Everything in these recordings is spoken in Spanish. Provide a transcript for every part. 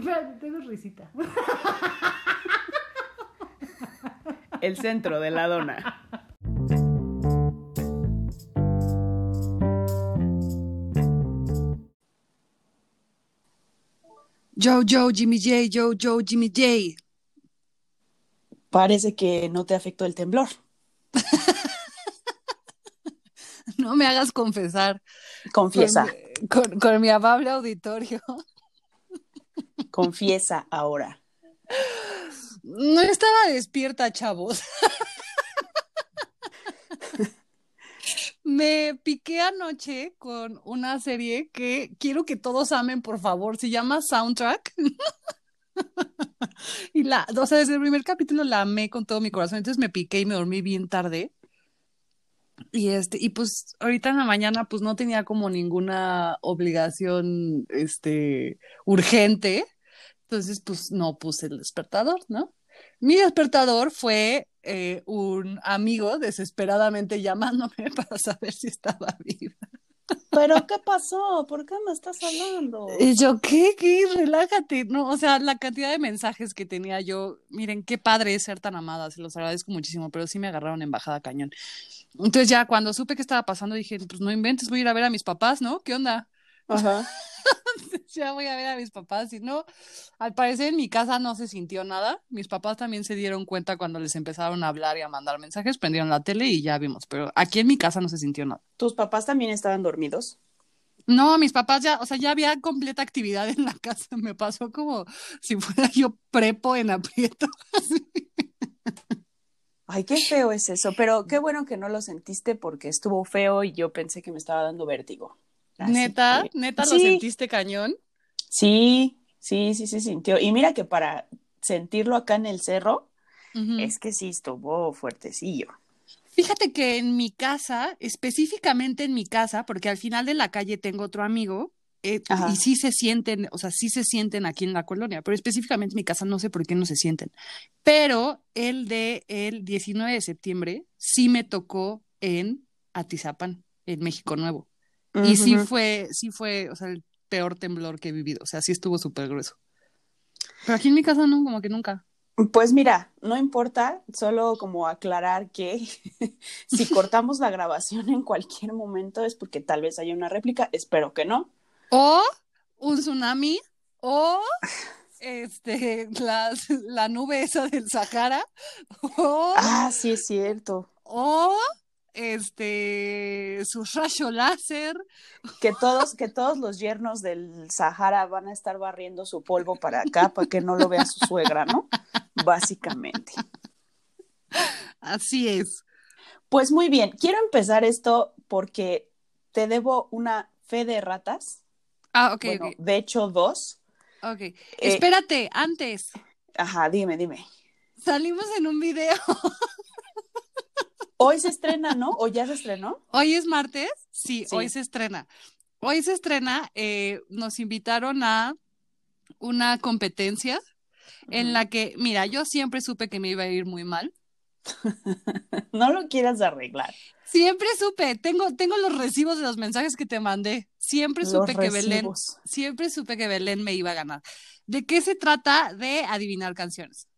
Espérate, tengo risita. El centro de la dona. Joe, Joe, Jimmy J, Joe, Joe, Jimmy J. Parece que no te afectó el temblor. No me hagas confesar. Confiesa, Con, con- con mi amable auditorio. Confiesa ahora. No estaba despierta, chavos. Me piqué anoche con una serie que quiero que todos amen, por favor. Se llama Soundtrack. Y la, o sea, desde el primer capítulo la amé con todo mi corazón. Entonces me piqué y me dormí bien tarde. Y este, y pues ahorita en la mañana pues no tenía como ninguna obligación este urgente. Entonces, pues no puse el despertador, ¿no? Mi despertador fue eh, un amigo desesperadamente llamándome para saber si estaba viva. ¿Pero qué pasó? ¿Por qué me estás hablando? Y yo, ¿qué? ¿Qué? Relájate. No, o sea, la cantidad de mensajes que tenía yo, miren, qué padre es ser tan amada, se los agradezco muchísimo, pero sí me agarraron en bajada cañón. Entonces ya cuando supe qué estaba pasando dije, pues no inventes, voy a ir a ver a mis papás, ¿no? ¿Qué onda? Ajá. ya voy a ver a mis papás. Y no, al parecer en mi casa no se sintió nada. Mis papás también se dieron cuenta cuando les empezaron a hablar y a mandar mensajes, prendieron la tele y ya vimos. Pero aquí en mi casa no se sintió nada. ¿Tus papás también estaban dormidos? No, mis papás ya, o sea, ya había completa actividad en la casa. Me pasó como si fuera yo prepo en aprieto. Ay, qué feo es eso, pero qué bueno que no lo sentiste porque estuvo feo y yo pensé que me estaba dando vértigo. Así neta, que- neta, lo Sí. sentiste cañón. Sí, sí, sí se sintió. Y mira que para sentirlo acá en el cerro, es que sí estuvo fuertecillo. Fíjate que en mi casa, específicamente en mi casa, porque al final de la calle tengo otro amigo, eh, y sí se sienten, o sea, sí se sienten aquí en la colonia, pero específicamente en mi casa no sé por qué no se sienten. Pero el de el 19 de septiembre sí me tocó en Atizapán, en México Nuevo. Y sí fue, sí fue, o sea, el peor temblor que he vivido, o sea, sí estuvo súper grueso. Pero aquí en mi casa no, como que nunca. Pues mira, no importa, solo como aclarar que si cortamos la grabación en cualquier momento es porque tal vez haya una réplica, espero que no. O un tsunami, o este, las- la nube esa del Sahara, o, Ah, sí es cierto. o este, su rayo láser. Que todos, que todos los yernos del Sahara van a estar barriendo su polvo para acá para que no lo vea su suegra, ¿no? Básicamente. Así es. Pues muy bien, quiero empezar esto porque te debo una fe de ratas. Ah, ok, bueno, ok, de hecho, dos. ok. Eh, Espérate, antes, Ajá, dime, dime. salimos en un video. Hoy se estrena, ¿no? ¿O ya se estrenó? Hoy es martes, sí, Sí. hoy se estrena. Hoy se estrena, eh, nos invitaron a una competencia en la que, mira, yo siempre supe que me iba a ir muy mal. No lo quieras arreglar. Siempre supe, tengo, tengo los recibos de los mensajes que te mandé. Siempre Los supe que Belén, siempre supe que Belén me iba a ganar. ¿De qué se trata? De adivinar canciones.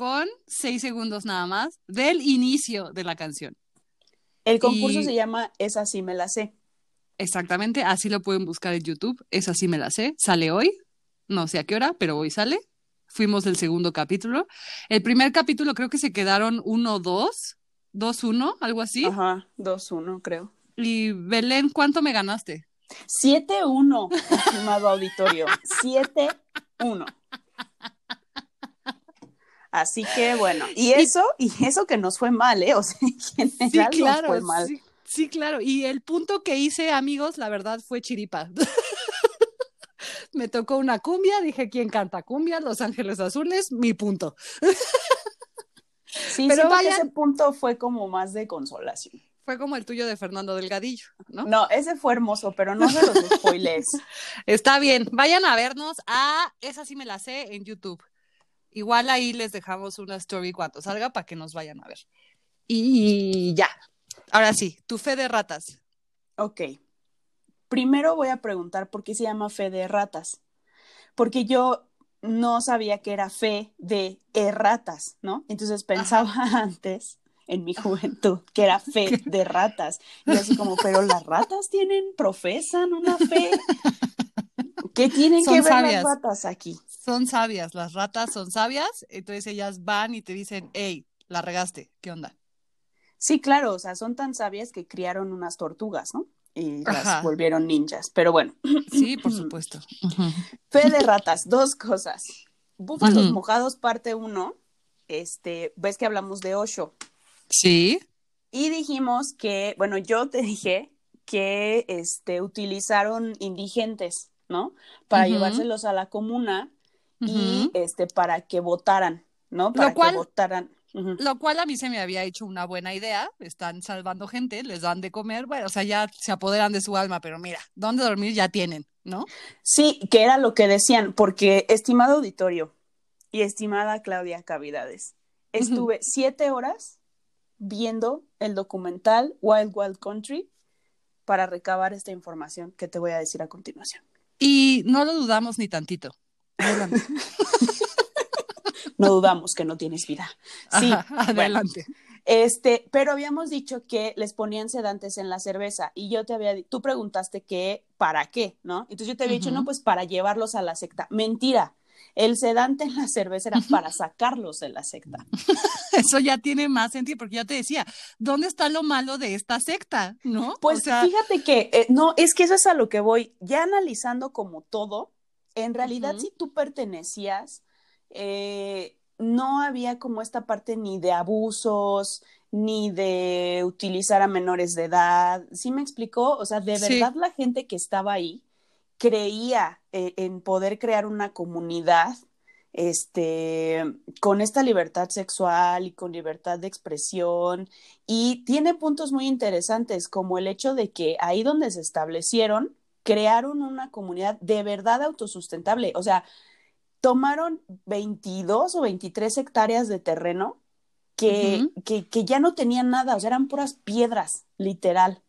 Con seis segundos nada más del inicio de la canción. El concurso Y- se llama Esa sí me la sé. Exactamente, así lo pueden buscar en YouTube. Esa sí me la sé. Sale hoy. No sé a qué hora, pero hoy sale. Fuimos del segundo capítulo. El primer capítulo creo que se quedaron 1-2, 2-1, algo así. Ajá, 2-1, creo. Y Belén, ¿cuánto me ganaste? 7-1, estimado auditorio. 7-1. Así que bueno, y eso, y eso que nos fue mal, ¿eh? O sea, en general nos fue mal. sí, sí, claro. Y el punto que hice, amigos, la verdad fue chiripa. Me tocó una cumbia, dije, ¿quién canta cumbia? Los Ángeles Azules, mi punto. Sí, Pero ese punto fue como más de consolación. Fue como el tuyo de Fernando Delgadillo, ¿no? No, ese fue hermoso, pero no se los spoilees. Está bien, vayan a vernos a Esa sí me la sé en YouTube. Igual ahí les dejamos una story cuando salga para que nos vayan a ver. Y ya. Ahora sí, tu fe de ratas. Ok. Primero voy a preguntar por qué se llama fe de ratas. Porque yo no sabía que era fe de erratas, ¿no? Entonces pensaba antes en mi juventud, que era fe de ratas. Y así como, pero las ratas tienen, profesan una fe. ¿Qué tienen Son que ver sabias. las ratas aquí? Son sabias, las ratas son sabias, entonces ellas van y te dicen, hey, la regaste, ¿qué onda? Sí, claro, o sea, son tan sabias que criaron unas tortugas, ¿no? Y las Ajá. volvieron ninjas. Pero bueno, Sí, por supuesto. fe de ratas, dos cosas. Búfalos Ujú. mojados, parte uno. Este, ves que hablamos de Osho. Sí. Y dijimos que, bueno, yo te dije que este, utilizaron indigentes, ¿no? Para llevárselos a la comuna y este, para que votaran, ¿no? Para cual- que votaran. Lo cual a mí se me había hecho una buena idea. Están salvando gente, les dan de comer, bueno, o sea, ya se apoderan de su alma, pero mira, dónde dormir ya tienen, ¿no? Sí, que era lo que decían, porque, estimado auditorio y estimada Claudia Cavidades, estuve siete horas viendo el documental Wild Wild Country para recabar esta información que te voy a decir a continuación. Y no lo dudamos ni tantito. Adelante. No dudamos que no tienes vida. Sí, Ajá, bueno, adelante. Este, pero habíamos dicho que les ponían sedantes en la cerveza y yo te había, di- tú preguntaste que para qué, ¿no? Entonces yo te había dicho, no, pues para llevarlos a la secta. Mentira. El sedante en la cerveza era para sacarlos de la secta. Eso ya tiene más sentido, porque ya te decía, ¿dónde está lo malo de esta secta? ¿No? Pues o sea, fíjate que, eh, no, es que eso es a lo que voy. Ya analizando como todo, en realidad si tú pertenecías, eh, no había como esta parte ni de abusos, ni de utilizar a menores de edad. ¿Sí me explicó? O sea, de Sí. verdad la gente que estaba ahí creía eh, en poder crear una comunidad este, con esta libertad sexual y con libertad de expresión. Y tiene puntos muy interesantes, como el hecho de que ahí donde se establecieron, crearon una comunidad de verdad autosustentable. O sea, tomaron 22 o 23 hectáreas de terreno que, que, que ya no tenían nada, o sea, eran puras piedras, literal.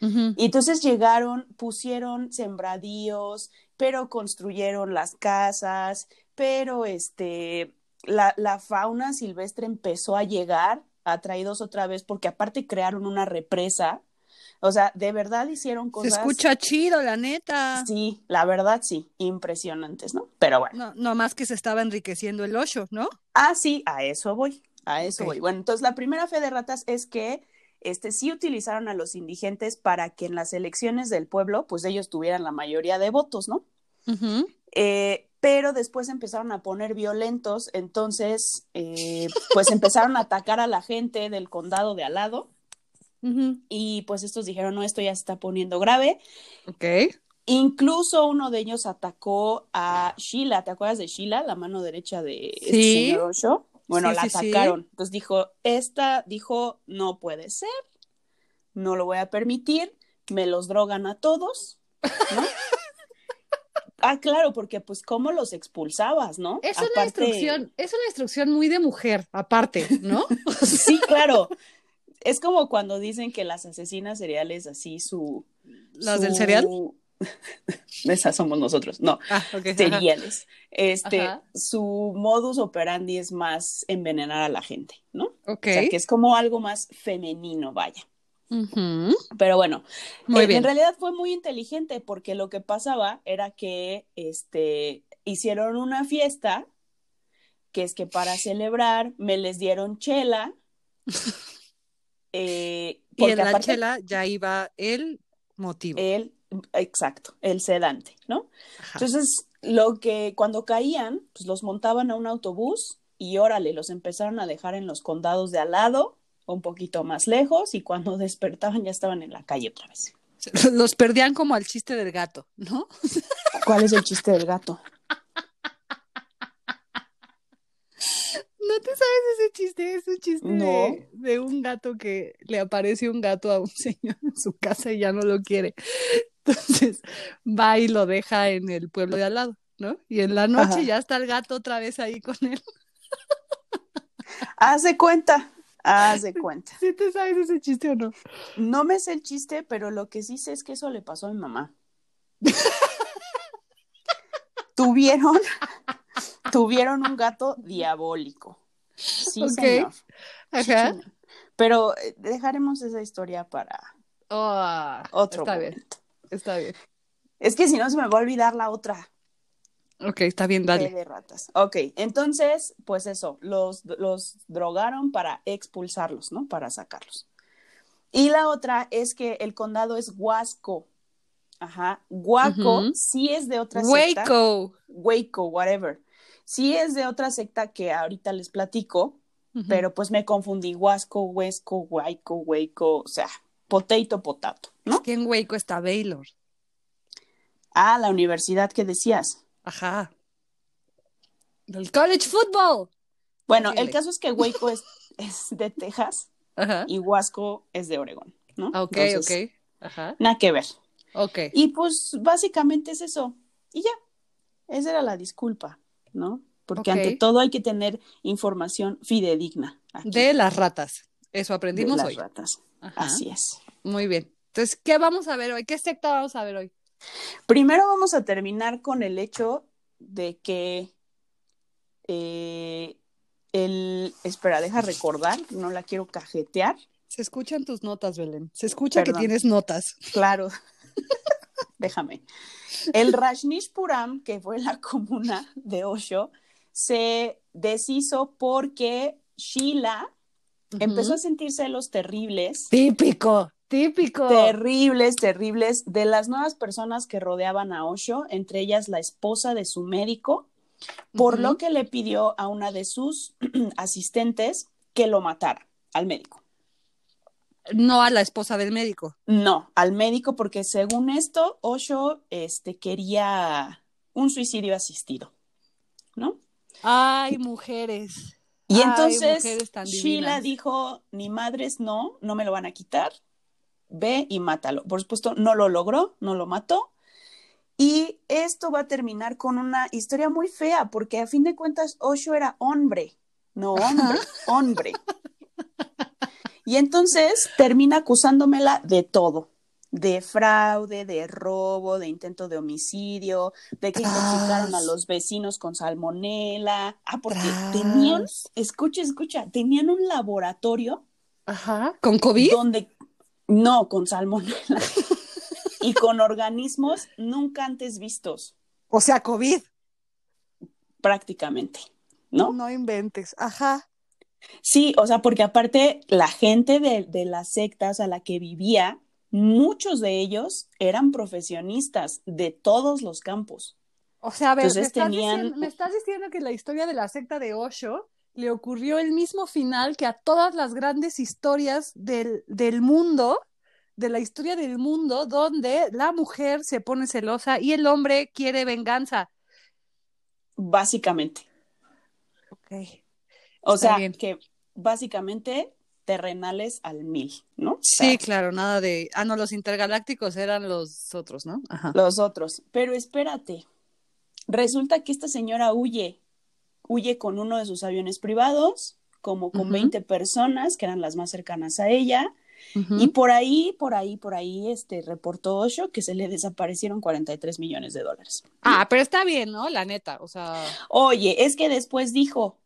Y entonces llegaron, pusieron sembradíos, pero construyeron las casas, pero este, la, la fauna silvestre empezó a llegar, atraídos otra vez, porque aparte crearon una represa. O sea, de verdad hicieron Se cosas. escucha chido, la neta. Sí, la verdad sí, impresionantes, ¿no? Pero bueno. No, no más que se estaba enriqueciendo el ocho, ¿no? Ah, sí, a eso voy, a eso voy. Bueno, entonces la primera fe de ratas es que este, sí utilizaron a los indigentes para que en las elecciones del pueblo, pues ellos tuvieran la mayoría de votos, ¿no? Eh, pero después empezaron a poner violentos, entonces, eh, pues empezaron a atacar a la gente del condado de al lado y pues estos dijeron, no, esto ya se está poniendo grave. Ok. Incluso uno de ellos atacó a Sheila, ¿te acuerdas de Sheila, la mano derecha de este Sí. señor Osho? Bueno, Sí, la sí, sí. atacaron. Entonces dijo, esta dijo, no puede ser, no lo voy a permitir, me los drogan a todos, ¿no? ah, claro, porque pues cómo los expulsabas, ¿no? Es una instrucción, es una instrucción muy de mujer, aparte, ¿no? Sí, claro. Es como cuando dicen que las asesinas seriales así su ¿Las del cereal? Esas somos nosotros. No, Ah, ok. ajá. cereales. Este, Ajá. su modus operandi es más envenenar a la gente, ¿no? Ok. O sea, que es como algo más femenino, vaya. Pero bueno, Muy eh, bien. en realidad fue muy inteligente porque lo que pasaba era que este, hicieron una fiesta, que es que para celebrar me les dieron chela. eh, Y en la aparte chela ya iba el motivo. el, exacto, el sedante, ¿no? Ajá. Entonces, lo que cuando caían, pues los montaban a un autobús y órale, los empezaron a dejar en los condados de al lado, un poquito más lejos, y cuando despertaban ya estaban en la calle otra vez. Los perdían como al chiste del gato, ¿no? ¿Cuál es el chiste del gato? ¿No te sabes ese chiste? Es un chiste No. de, de un gato que le aparece un gato a un señor en su casa y ya no lo quiere. Entonces va y lo deja en el pueblo de al lado, ¿no? Y en la noche Ajá. ya está el gato otra vez ahí con él. Haz de cuenta, haz de cuenta. ¿Sí te sabes ese chiste o no? No me sé el chiste, pero lo que sí sé es que eso le pasó a mi mamá. Tuvieron, tuvieron un gato diabólico. Sí, Ok. señor. Sí, Ajá. señor. Pero eh, dejaremos esa historia para Oh, otro está bien, momento. Está bien. Es que si no se me va a olvidar la otra. Ok, está bien, dale. de ratas. Ok, entonces, pues eso, los, los drogaron para expulsarlos, ¿no? Para sacarlos. Y la otra es que el condado es Huasco. Ajá. Huaco sí es de otra secta. Waco. Waco, whatever. Sí es de otra secta que ahorita les platico, pero pues me confundí. Huasco, Huesco, Huayco, Waco, o sea, potato, potato, ¿no? Que en Waco está Baylor. Ah, la universidad que decías. Ajá. Del college football. Bueno, Síguele. el caso es que Waco es, es de Texas Ajá. y Huasco es de Oregón, ¿no? Ok, Entonces, ok. Ajá. Nada que ver. Ok. Y pues básicamente es eso. Y ya, esa era la disculpa, ¿no? Porque ante todo hay que tener información fidedigna. aquí De las ratas. Eso de aprendimos las hoy. ratas. Ajá. Así es. Muy bien. Entonces, ¿qué vamos a ver hoy? ¿Qué secta vamos a ver hoy? Primero vamos a terminar con el hecho de que eh, el... Espera, deja recordar, no la quiero cajetear. Se escuchan tus notas, Belén. Se escucha Perdón. que tienes notas. Claro. Déjame. El Rajneeshpuram, que fue la comuna de Osho, se deshizo porque Sheila empezó a sentir celos terribles, Típico, típico. terribles, terribles de las nuevas personas que rodeaban a Osho, entre ellas la esposa de su médico, por lo que le pidió a una de sus asistentes que lo matara al médico. No a la esposa del médico. No, al médico, porque según esto, Osho este, quería un suicidio asistido, ¿no? Ay, mujeres. Y entonces Sheila dijo, ni madres, no, no me lo van a quitar, ve y mátalo. Por supuesto, no lo logró, no lo mató. Y esto va a terminar con una historia muy fea, porque a fin de cuentas Osho era hombre, no hombre, hombre. Y entonces termina acusándomela de todo, de fraude, de robo, de intento de homicidio, de que Tras. intoxicaron a los vecinos con salmonela. Ah, porque Tras. tenían, escucha, escucha, tenían un laboratorio Ajá. ¿Con COVID? donde, no, con salmonela y con organismos nunca antes vistos, O sea, COVID. prácticamente, ¿no? No inventes. Ajá. Sí, o sea, porque aparte la gente de, de las sectas a la que vivía, muchos de ellos eran profesionistas de todos los campos. O sea, a ver, Entonces me, estás tenían- diciendo, me estás diciendo que la historia de la secta de Osho le ocurrió el mismo final que a todas las grandes historias del, del mundo, de la historia del mundo, donde la mujer se pone celosa y el hombre quiere venganza. Básicamente. Ok. O Está sea, bien. que básicamente terrenales al mil, ¿no? O Sí, claro, nada de. Ah, no, los intergalácticos eran los otros, ¿no? Ajá. los otros. Pero espérate, resulta que esta señora huye, huye con uno de sus aviones privados, como con Ujú. 20 personas, que eran las más cercanas a ella, y por ahí, por ahí, por ahí, este, reportó Osho que se le desaparecieron 43 millones de dólares. Ah, pero está bien, ¿no? La neta, o sea. Oye, es que después dijo,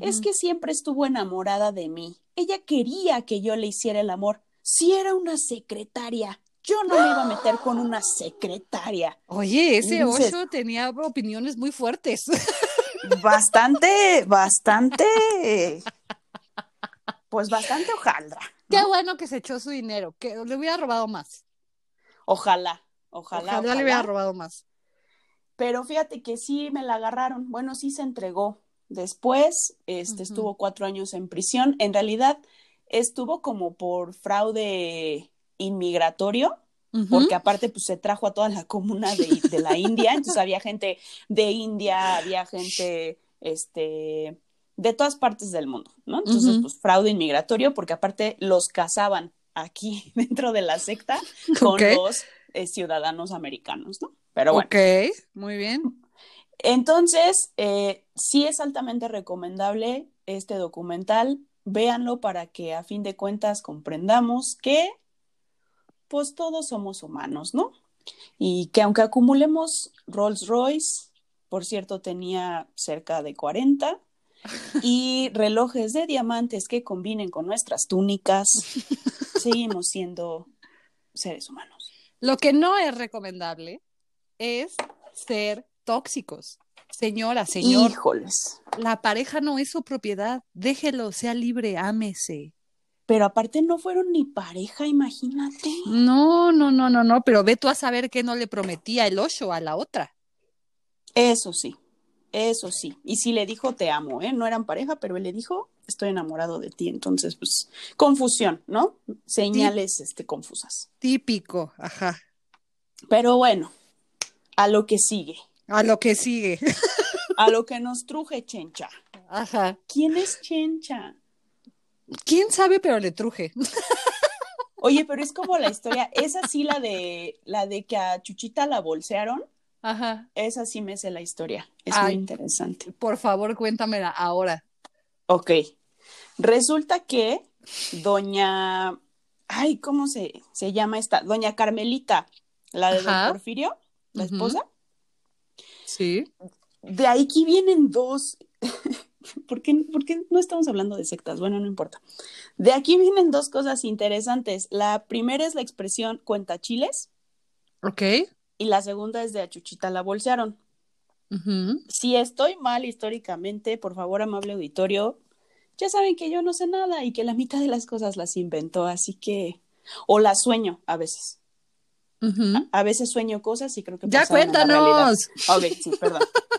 es que siempre estuvo enamorada de mí. Ella quería que yo le hiciera el amor. Si era una secretaria, yo no me iba a meter con una secretaria. Oye, ese Osho tenía opiniones muy fuertes. Bastante, bastante, pues bastante hojaldra. Qué bueno que se echó su dinero, que le hubiera robado más. Ojalá, ojalá, Ojalá, le hubiera ojalá. robado más. Pero fíjate que sí me la agarraron. Bueno, sí se entregó. Después, este, estuvo cuatro años en prisión. En realidad, estuvo como por fraude inmigratorio, porque aparte, pues se trajo a toda la comuna de, de la India. Entonces había gente de India, había gente, este, de todas partes del mundo, ¿no? Entonces, pues fraude inmigratorio, porque aparte los casaban aquí dentro de la secta con los eh, ciudadanos americanos, ¿no? Pero bueno. Ok, muy bien. Entonces, eh, sí es altamente recomendable este documental. Véanlo para que a fin de cuentas comprendamos que, pues todos somos humanos, ¿no? Y que aunque acumulemos Rolls Royce, por cierto, tenía cerca de 40, y relojes de diamantes que combinen con nuestras túnicas. Seguimos siendo seres humanos. Lo que no es recomendable es ser tóxicos. Señora, señor. Híjoles. La pareja no es su propiedad. Déjelo, sea libre, ámese. Pero aparte no fueron ni pareja, imagínate. No, no, no, no, no, pero ve tú a saber que no le prometía el ocho a la otra. Eso sí, eso sí. Y sí le dijo te amo, ¿eh? No eran pareja, pero él le dijo estoy enamorado de ti. Entonces, pues, confusión, ¿no? Señales, este, confusas. Típico, ajá. Pero bueno, a lo que sigue. A lo que sigue. a lo que nos truje Chencha. Ajá. ¿Quién es Chencha? ¿Quién sabe, pero le truje? Oye, pero es como la historia, es así la de la de que a Chuchita la bolsearon. Ajá. Esa sí me sé la historia. Es muy interesante. Por favor, cuéntamela ahora. Ok. Resulta que doña, ay, ¿cómo se, se llama esta? Doña Carmelita, la de Don Porfirio, la esposa. Sí. De aquí vienen dos. ¿Por qué, no estamos hablando de sectas? Bueno, no importa. De aquí vienen dos cosas interesantes. La primera es la expresión cuenta chiles. Ok. Y la segunda es de a Chuchita la bolsearon. Si estoy mal históricamente, por favor, amable auditorio, ya saben que yo no sé nada y que la mitad de las cosas las inventó, así que, o las sueño a veces. A, veces sueño cosas y creo que... Ya cuéntanos. Ok, sí, perdón.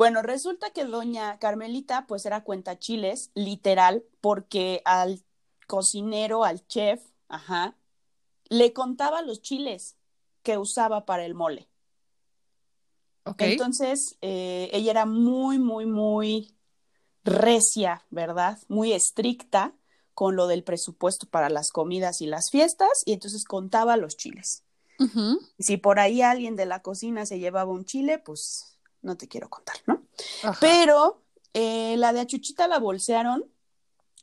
Bueno, resulta que doña Carmelita pues era cuenta chiles, literal, porque al cocinero, al chef, ajá, le contaba los chiles que usaba para el mole. Okay. Entonces, eh, ella era muy, muy, muy recia, ¿verdad? Muy estricta con lo del presupuesto para las comidas y las fiestas, y entonces contaba los chiles. Si por ahí alguien de la cocina se llevaba un chile, pues no te quiero contar, ¿no? Pero eh, la de Achuchita la bolsearon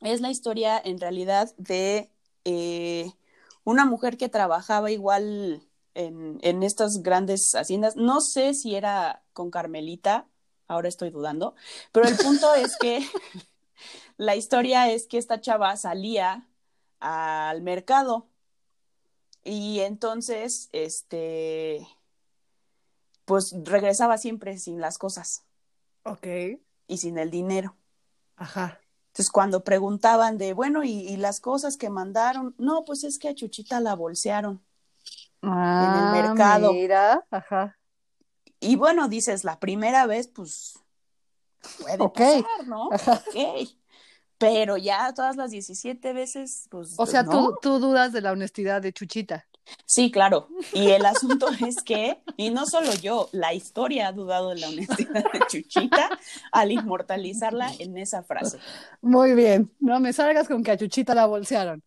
es la historia en realidad de eh, una mujer que trabajaba igual en, en, estas grandes haciendas. No sé si era con Carmelita, ahora estoy dudando, pero el punto es que la historia es que esta chava salía al mercado y entonces, este, pues regresaba siempre sin las cosas. Ok. Y sin el dinero. Ajá. Entonces, cuando preguntaban de, bueno, ¿y, las cosas que mandaron? No, pues es que a Chuchita la bolsearon ah, en el mercado. Mira, ajá. Y bueno, dices, la primera vez, pues puede pasar, ¿no? Ok. Pero ya todas las 17 veces, pues. O sea, tú, tú dudas de la honestidad de Chuchita. Sí, claro. Y el asunto es que, y no solo yo, la historia ha dudado de la honestidad de Chuchita al inmortalizarla en esa frase. Muy bien. No me salgas con que a Chuchita la bolsearon.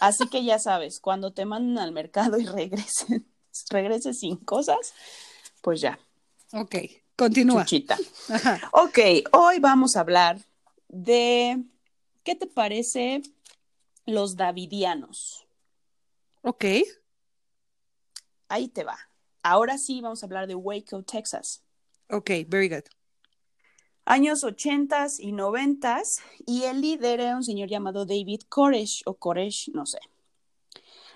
Así que ya sabes, cuando te manden al mercado y regresen, regreses sin cosas, pues ya. Ok, continúa. Chuchita. Ok, hoy vamos a hablar de, ¿qué te parece los davidianos? Ok. Ahí te va. Ahora sí vamos a hablar de Waco, Texas. Ok, very good. Años 80 y 90 y el líder era un señor llamado David Koresh o Koresh, no sé.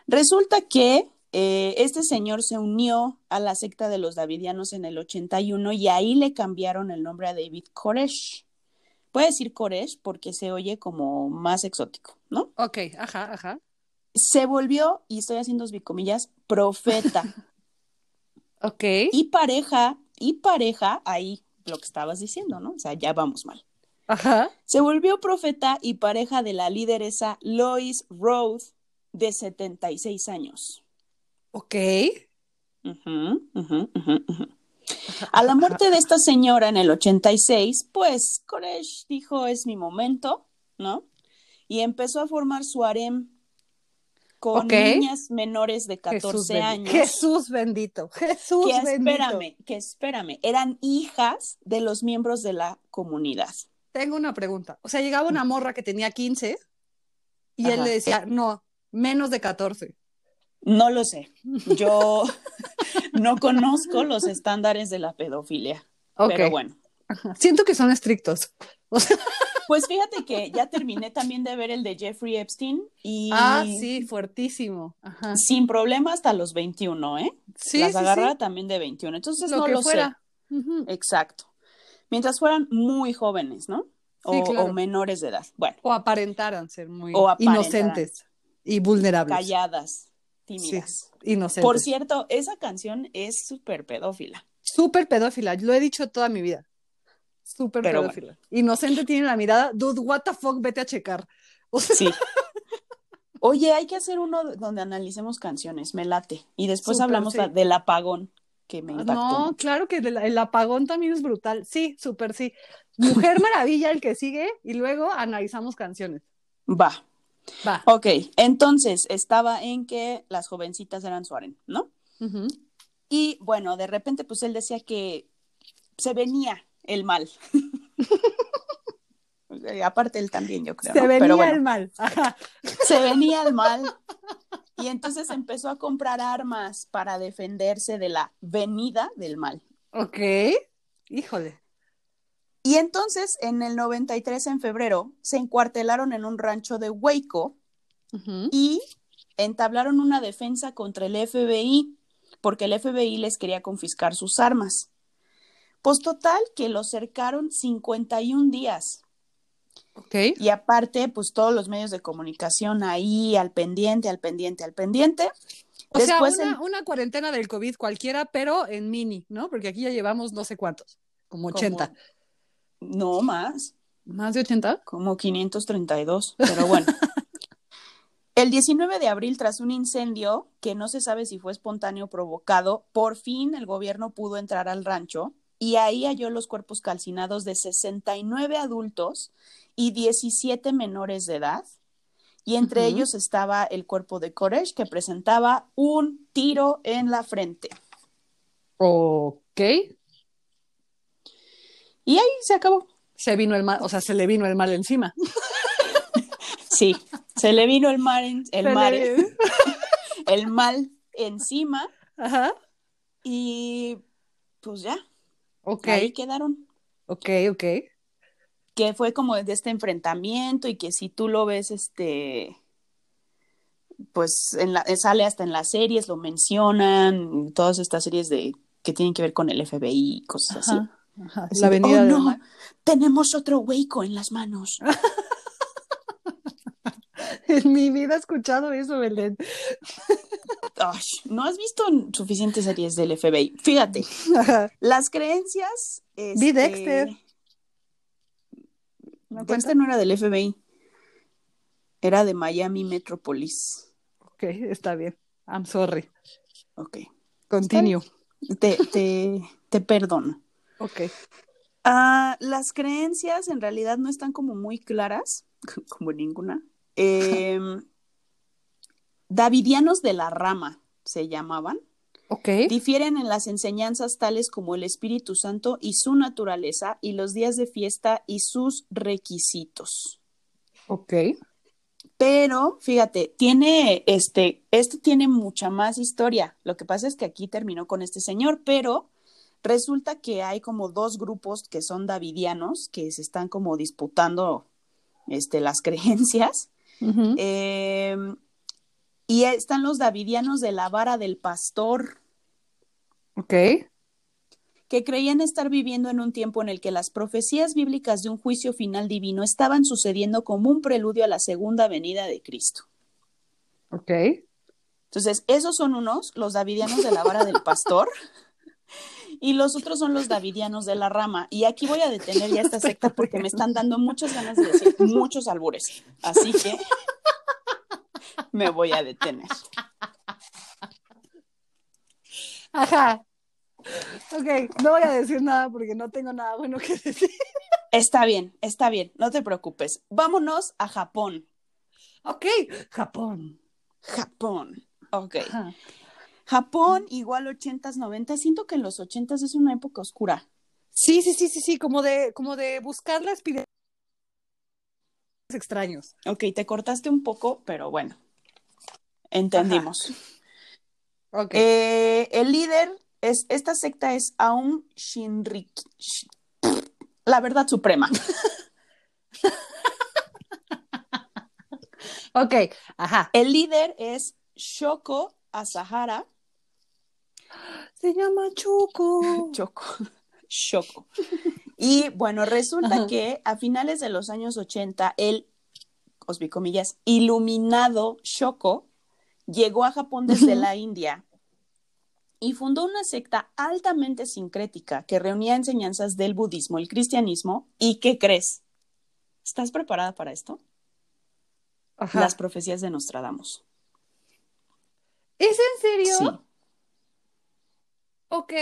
Resulta que eh, este señor se unió a la secta de los Davidianos en el 81 y ahí le cambiaron el nombre a David Koresh. Puede decir Koresh porque se oye como más exótico, ¿no? Ok, ajá, ajá se volvió, y estoy haciendo comillas, profeta. ok. Y pareja, y pareja, ahí lo que estabas diciendo, ¿no? O sea, ya vamos mal. Ajá. Se volvió profeta y pareja de la lideresa Lois Roth, de 76 años. Ok. A la muerte de esta señora en el 86, pues Koresh dijo, es mi momento, ¿no? Y empezó a formar su harem con niñas menores de 14 años. Jesús bendito, Jesús que bendito. Espérame, que espérame, eran hijas de los miembros de la comunidad. Tengo una pregunta. O sea, llegaba una morra que tenía 15 y él le decía, no, menos de 14. No lo sé. Yo no conozco los estándares de la pedofilia. Pero bueno. Siento que son estrictos. O sea, Pues fíjate que ya terminé también de ver el de Jeffrey Epstein y ah, sí, fuertísimo. Ajá. sin problema hasta los 21, ¿eh? Sí, Las sí, agarra sí. también de 21. Entonces Lo no que lo fuera. Sé. Exacto. Mientras fueran muy jóvenes, ¿no? O, Sí, claro. o menores de edad. Bueno, O aparentaran ser muy O aparentaran. inocentes y vulnerables. calladas, tímidas. Inocentes. Por cierto, esa canción es súper pedófila. Súper pedófila, lo he dicho toda mi vida. Súper pedófila. Inocente tiene la mirada, dude, what the fuck, vete a checar. O sea, Sí. Oye, hay que hacer uno donde analicemos canciones, me late. Y después hablamos sí. del apagón que me impactó. no, claro que el, el apagón también es brutal. Sí, súper sí. Mujer Maravilla, el que sigue, y luego analizamos canciones. Va. Va. Ok, entonces estaba en que las jovencitas eran Suaren, ¿no? Ujú. Y bueno, de repente, pues él decía que se venía el mal. Aparte él también, yo creo. Se ¿no? venía Pero bueno, el mal. Ajá. se venía el mal. Y entonces empezó a comprar armas para defenderse de la venida del mal. Ok. Híjole. Y entonces, en el 93, en febrero, se encuartelaron en un rancho de Waco y entablaron una defensa contra el FBI, porque el FBI les quería confiscar sus armas. Pues total, que los cercaron 51 días. Ok. Y aparte, pues todos los medios de comunicación ahí, al pendiente, al pendiente, al pendiente. O Después sea, una, el- una cuarentena del COVID cualquiera, pero en mini, ¿no? Porque aquí ya llevamos no sé cuántos, como 80. como- no más, ¿Más de 80? como 532, pero bueno. El 19 de abril, tras un incendio que no se sabe si fue espontáneo o provocado, por fin el gobierno pudo entrar al rancho y ahí halló los cuerpos calcinados de 69 adultos y 17 menores de edad. Y entre ellos estaba el cuerpo de Koresh que presentaba un tiro en la frente. Ok. Y ahí se acabó. Se vino el mal, o sea, se le vino el mal encima. Sí, se le vino el mar, en- el mar, le el mal encima Ajá. y pues ya, Ok. ahí quedaron. Ok, ok. Que fue como de este enfrentamiento y que si tú lo ves, este, pues en la, sale hasta en las series, lo mencionan, todas estas series de que tienen que ver con el FBI y cosas así. Ajá. De, "Oh, no, tenemos otro hueco en las manos. En mi vida he escuchado eso, Belén. Ay, no has visto suficientes series del FBI. Fíjate, Ajá. las creencias. Vi este, Dexter. ¿No? Dexter no era del FBI. Era de Miami Metropolis. Ok, está bien. I'm sorry. Ok. Continue. Te, te, te perdono. Ok. Ah, las creencias en realidad no están como muy claras, como ninguna. Em, Davidianos de la rama se llamaban. Ok. Difieren en las enseñanzas tales como el Espíritu Santo y su naturaleza y los días de fiesta y sus requisitos. Ok. Pero, fíjate, tiene este, esto tiene mucha más historia. Lo que pasa es que aquí terminó con este señor, pero resulta que hay como dos grupos que son davidianos que se están como disputando este, las creencias. Eh, y están los davidianos de la vara del pastor, Ok. que creían estar viviendo en un tiempo en el que las profecías bíblicas de un juicio final divino estaban sucediendo como un preludio a la segunda venida de Cristo. Ok. Entonces, esos son unos, los davidianos de la vara del pastor, y los otros son los davidianos de la rama. Y aquí voy a detener ya esta secta porque me están dando muchas ganas de decir muchos albures. Así que me voy a detener. Ajá. Ok, no voy a decir nada porque no tengo nada bueno que decir. Está bien, está bien, no te preocupes. Vámonos a Japón. Ok, Japón. Japón. Ok. Ajá. Japón, igual 80s, 90 Siento que en los 80s es una época oscura. Sí, sí, sí, sí, sí, como de, como de buscar la espiritualidad extraños. Ok, te cortaste un poco, pero bueno, entendimos. Ok. Eh, el líder Es, esta secta es Aum Shinrik. La verdad suprema. Ok, ajá. El líder es Shoko Asahara. Se llama Choco. Choco. Shoko. Y bueno, resulta Ajá. que a finales de los años 80, el, osbi comillas, iluminado Shoko llegó a Japón desde la India y fundó una secta altamente sincrética que reunía enseñanzas del budismo, el cristianismo y ¿qué crees? ¿Estás preparada para esto? Ajá. Las profecías de Nostradamus. ¿Es en serio? Sí. Ok.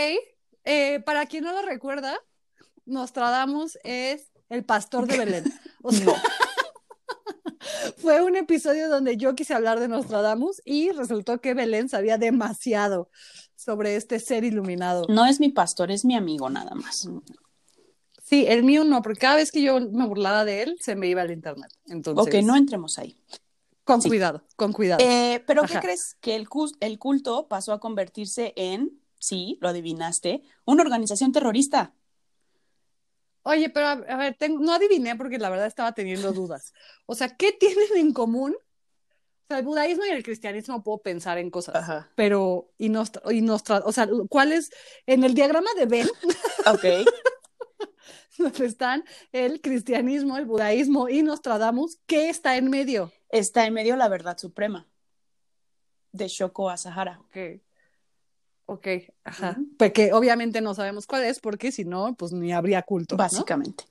Eh, para quien no lo recuerda, Nostradamus es el pastor de Belén. O sea, No. fue un episodio donde yo quise hablar de Nostradamus y resultó que Belén sabía demasiado sobre este ser iluminado. No es mi pastor, es mi amigo nada más. Sí, el mío no, porque cada vez que yo me burlaba de él, se me iba al internet. Entonces, Ok, no entremos ahí. con sí. cuidado, con cuidado. Eh, Pero ¿qué crees? Que el culto pasó a convertirse en, sí, lo adivinaste, una organización terrorista. Oye, pero a, a ver, tengo- no adiviné porque la verdad estaba teniendo dudas. O sea, ¿qué tienen en común? O sea, el budaísmo y el cristianismo puedo pensar en cosas, Ajá. pero y Nostra, y Nostra- o sea, ¿cuál es en el diagrama de Venn Ok. donde están el cristianismo, el budaísmo y Nostradamus? ¿Qué está en medio? Está en medio la verdad suprema de Shoko Asahara. Ok. Ok, ajá. Porque obviamente no sabemos cuál es, porque si no, pues ni habría culto. ¿no? Básicamente.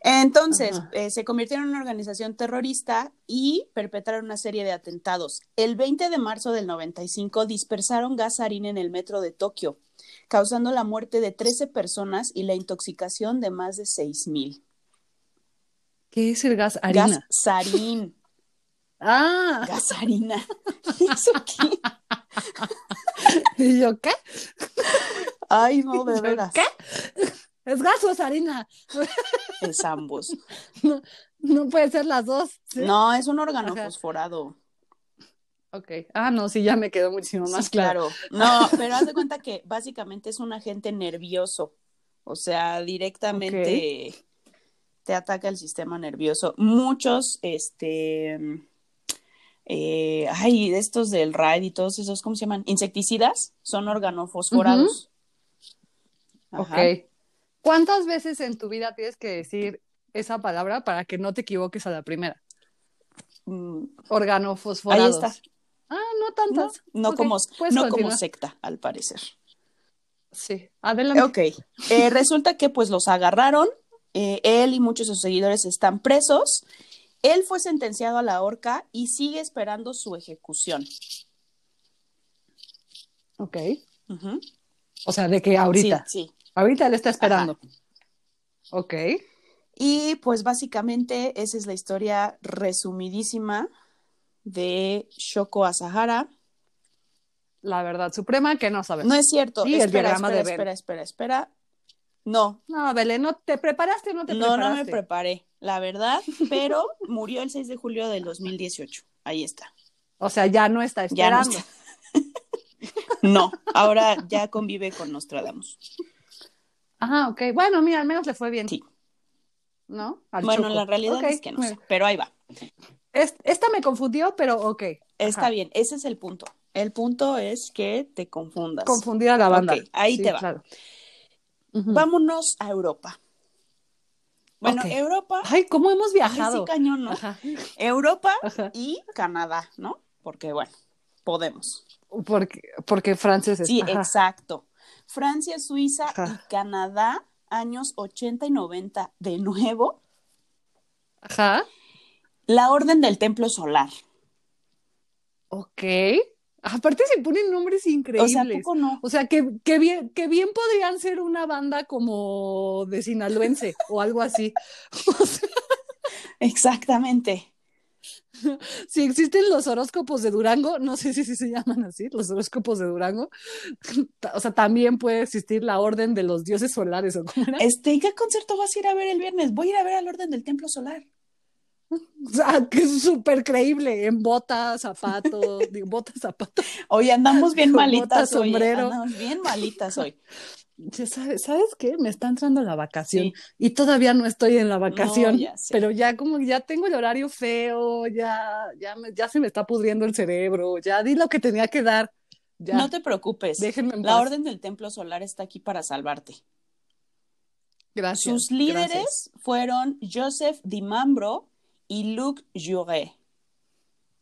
Entonces, eh, se convirtieron en una organización terrorista y perpetraron una serie de atentados. El 20 de marzo del 95 dispersaron gas sarín en el metro de Tokio, causando la muerte de 13 personas y la intoxicación de más de 6.000. ¿Qué es el gas harina? Gas sarín. Ah, Gasarina. ¿Eso qué? ¿y yo qué? Ay, no, de ¿Yo veras. ¿Qué? Es gas o es harina. Es ambos. No, no puede ser las dos. ¿sí? No, es un órgano Ajá. fosforado. Ok. Ah, no, sí, ya me quedó muchísimo más Sí, claro. claro. No, pero haz de cuenta que básicamente es un agente nervioso. O sea, directamente te ataca el sistema nervioso. Muchos, este, eh, ay, estos del RAID y todos esos, ¿cómo se llaman? Insecticidas, son organofosforados. Ajá. Ok. ¿Cuántas veces en tu vida tienes que decir esa palabra para que no te equivoques a la primera? Mm, Ahí Organofosforados. está. Ah, no tantas. no como, no como secta, al parecer. Sí, adelante. Ok, Eh, resulta que pues los agarraron, eh, él y muchos de sus seguidores están presos, él fue sentenciado a la horca y sigue esperando su ejecución. Ok. O sea, de que ahorita. Sí, sí. Ahorita él está esperando. Ok. Y pues básicamente esa es la historia resumidísima de Shoko Asahara. La verdad suprema que no sabemos. No es cierto, Sí, espera, espera, de espera, espera, espera. No, No, Belén, ¿no te preparaste o no te no, no preparaste? me preparé, la verdad, pero murió el 6 de julio del 2018. Ahí está. O sea, ya no está Ya no esperando. está. No, ahora ya convive con Nostradamus. Ajá, ok. Bueno, mira, al menos le fue bien. Sí. ¿No? Al Bueno, la realidad es que no mira. sé, pero ahí va. Es- esta me confundió, pero ok. Está bien, ese es el punto. El punto es que te confundas. Confundida la banda. Ok, ahí Sí, te va. claro. Vámonos a Europa. Bueno. Europa. Ay, ¿cómo hemos viajado? sí, cañón, ¿no? Ajá. Europa Ajá. y Canadá, ¿no? Porque, bueno, podemos. Porque, porque Frances es. Sí, ajá. exacto. Francia, Suiza y Canadá, años 80 y 90, de nuevo, Ajá. la Orden del Templo Solar. Ok. Aparte se ponen nombres O increíbles. sea, ¿a poco no? O sea, que, que bien, que bien podrían ser una banda como de sinaloense o algo así. O sea, Exactamente. si existen los horóscopos de Durango, no sé si, si se llaman así, los horóscopos de Durango, o sea, también puede existir la orden de los dioses solares o cómo era. Este, ¿y ¿qué concierto vas a ir a ver el viernes? Voy a ir a ver al Orden del Templo Solar. O sea, que es súper creíble, en botas, zapatos, digo, botas, zapatos. Hoy andamos bien malitas botas, hoy. ¿eh? sombrero. Andamos bien malitas hoy. Ya ¿Sabes, ¿Sabes qué? Me está entrando la vacación Sí. y todavía no estoy en la vacación, ya pero ya como ya tengo el horario feo, ya, ya, me- ya se me está pudriendo el cerebro, ya di lo que tenía que dar. Ya, No te preocupes. déjenme en La paz. Orden del Templo Solar está aquí para salvarte. Gracias. Sus líderes gracias. fueron Joseph Di Mambro y Luc Jouret.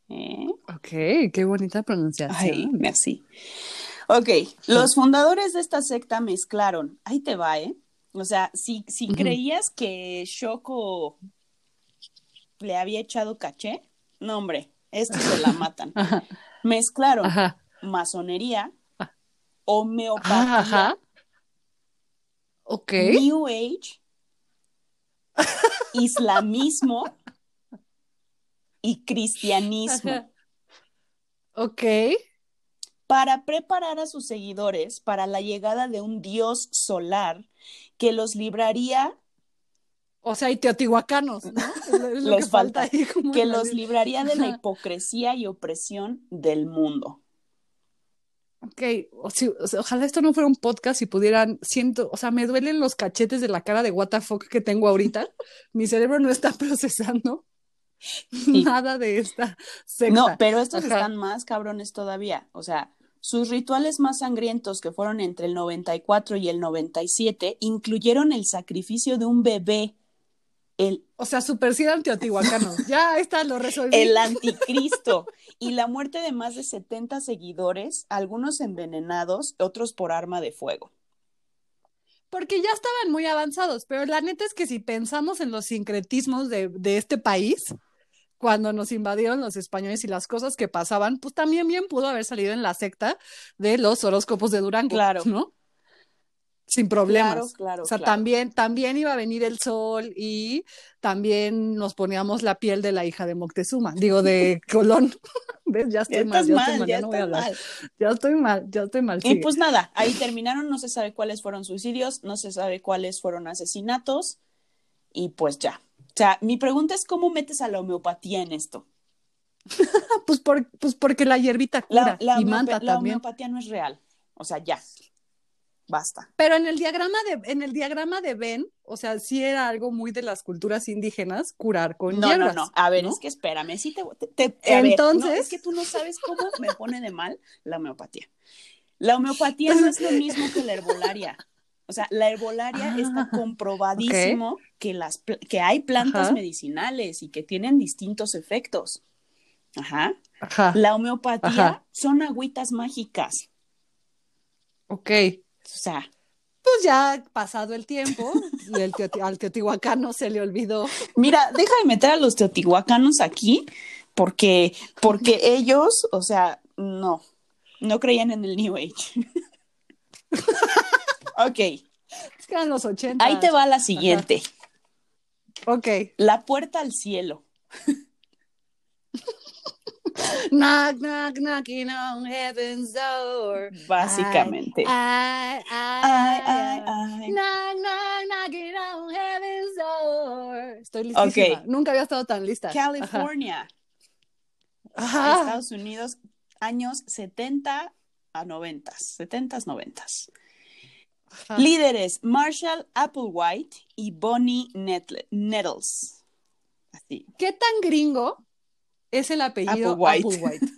¿Eh? Ok, qué bonita Ay, pronunciación. merci. Ok, los fundadores de esta secta mezclaron, ahí te va, ¿eh? O sea, si, si creías que Shoko le había echado caché, no, hombre, estos se la matan. Ajá, Mezclaron ajá, masonería, Ah, homeopatía, ajá. Ok. New Age, islamismo y cristianismo. Ajá. Ok. para preparar a sus seguidores para la llegada de un dios solar que los libraría, O sea, y teotihuacanos, ¿no? Es lo- es lo Les que falta falta, ahí que los libraría de la hipocresía y opresión del mundo. Ok, o si- o sea, ojalá esto no fuera un podcast y pudieran, siento, o sea, me duelen los cachetes de la cara de fuck que tengo ahorita. Mi cerebro no está procesando nada de esta secta. No, pero estos Ajá. están más cabrones todavía. O sea, sus rituales más sangrientos, que fueron entre el 94 y el 97, incluyeron el sacrificio de un bebé, el, O sea, super sí eran teotihuacanos. Ya, está, lo resolví. el anticristo y la muerte de más de 70 seguidores, algunos envenenados, otros por arma de fuego. Porque ya estaban muy avanzados, pero la neta es que si pensamos en los sincretismos de, de este país, cuando nos invadieron los españoles y las cosas que pasaban, pues también bien pudo haber salido en la secta de los horóscopos de Durango, Claro. ¿no? Sin problemas. Claro, claro, O sea, claro. también, también iba a venir el sol y también nos poníamos la piel de la hija de Moctezuma, digo, de Colón. ¿Ves? Ya estoy Ya mal, ya mal, estoy mal, ya ya no voy a estás hablar. mal. Ya estoy mal, ya estoy mal. Y pues nada, ahí terminaron, no se sabe cuáles fueron suicidios, no se sabe cuáles fueron asesinatos y pues ya. O sea, mi pregunta es cómo metes a la homeopatía en esto. Pues, por- pues porque la hierbita La, cura la y homeopa- manta la también. homeopatía no es real. O sea, ya. Basta. Pero en el diagrama de, en el diagrama de Ben, o sea, sí era algo muy de las culturas indígenas, curar con No, hierbas. no, no. A ver, ¿no? es que espérame. Sí te, te- te- a ver, Entonces- no, es que tú no sabes cómo me pone de mal la homeopatía. La homeopatía no es lo mismo que la herbolaria. O sea, la herbolaria Ah, está comprobadísimo que, las, que hay plantas Ajá. medicinales y que tienen distintos efectos. Ajá. Ajá, La homeopatía Ajá. son agüitas mágicas. ok. O sea, Pues ya pasado el tiempo, y el al teotihuacano se le olvidó. mira, deja de meter a los teotihuacanos aquí porque, porque ellos, o sea, no, no creían en el New Age. ok, Es que eran los 80. ahí te va la siguiente. Ok. La puerta al cielo. Knock, knock, knocking on heaven's door. Básicamente. Ay, ay, Ay. Knock, knock, knocking on heaven's door. Estoy listísima. Ok. Nunca había estado tan lista. Ajá. California, Ajá. Estados Unidos, años 70 a 90, 70, 90. Líderes, Marshall Applewhite y Bonnie Nettles. Así. ¿Qué tan gringo es el apellido Applewhite. Applewhite?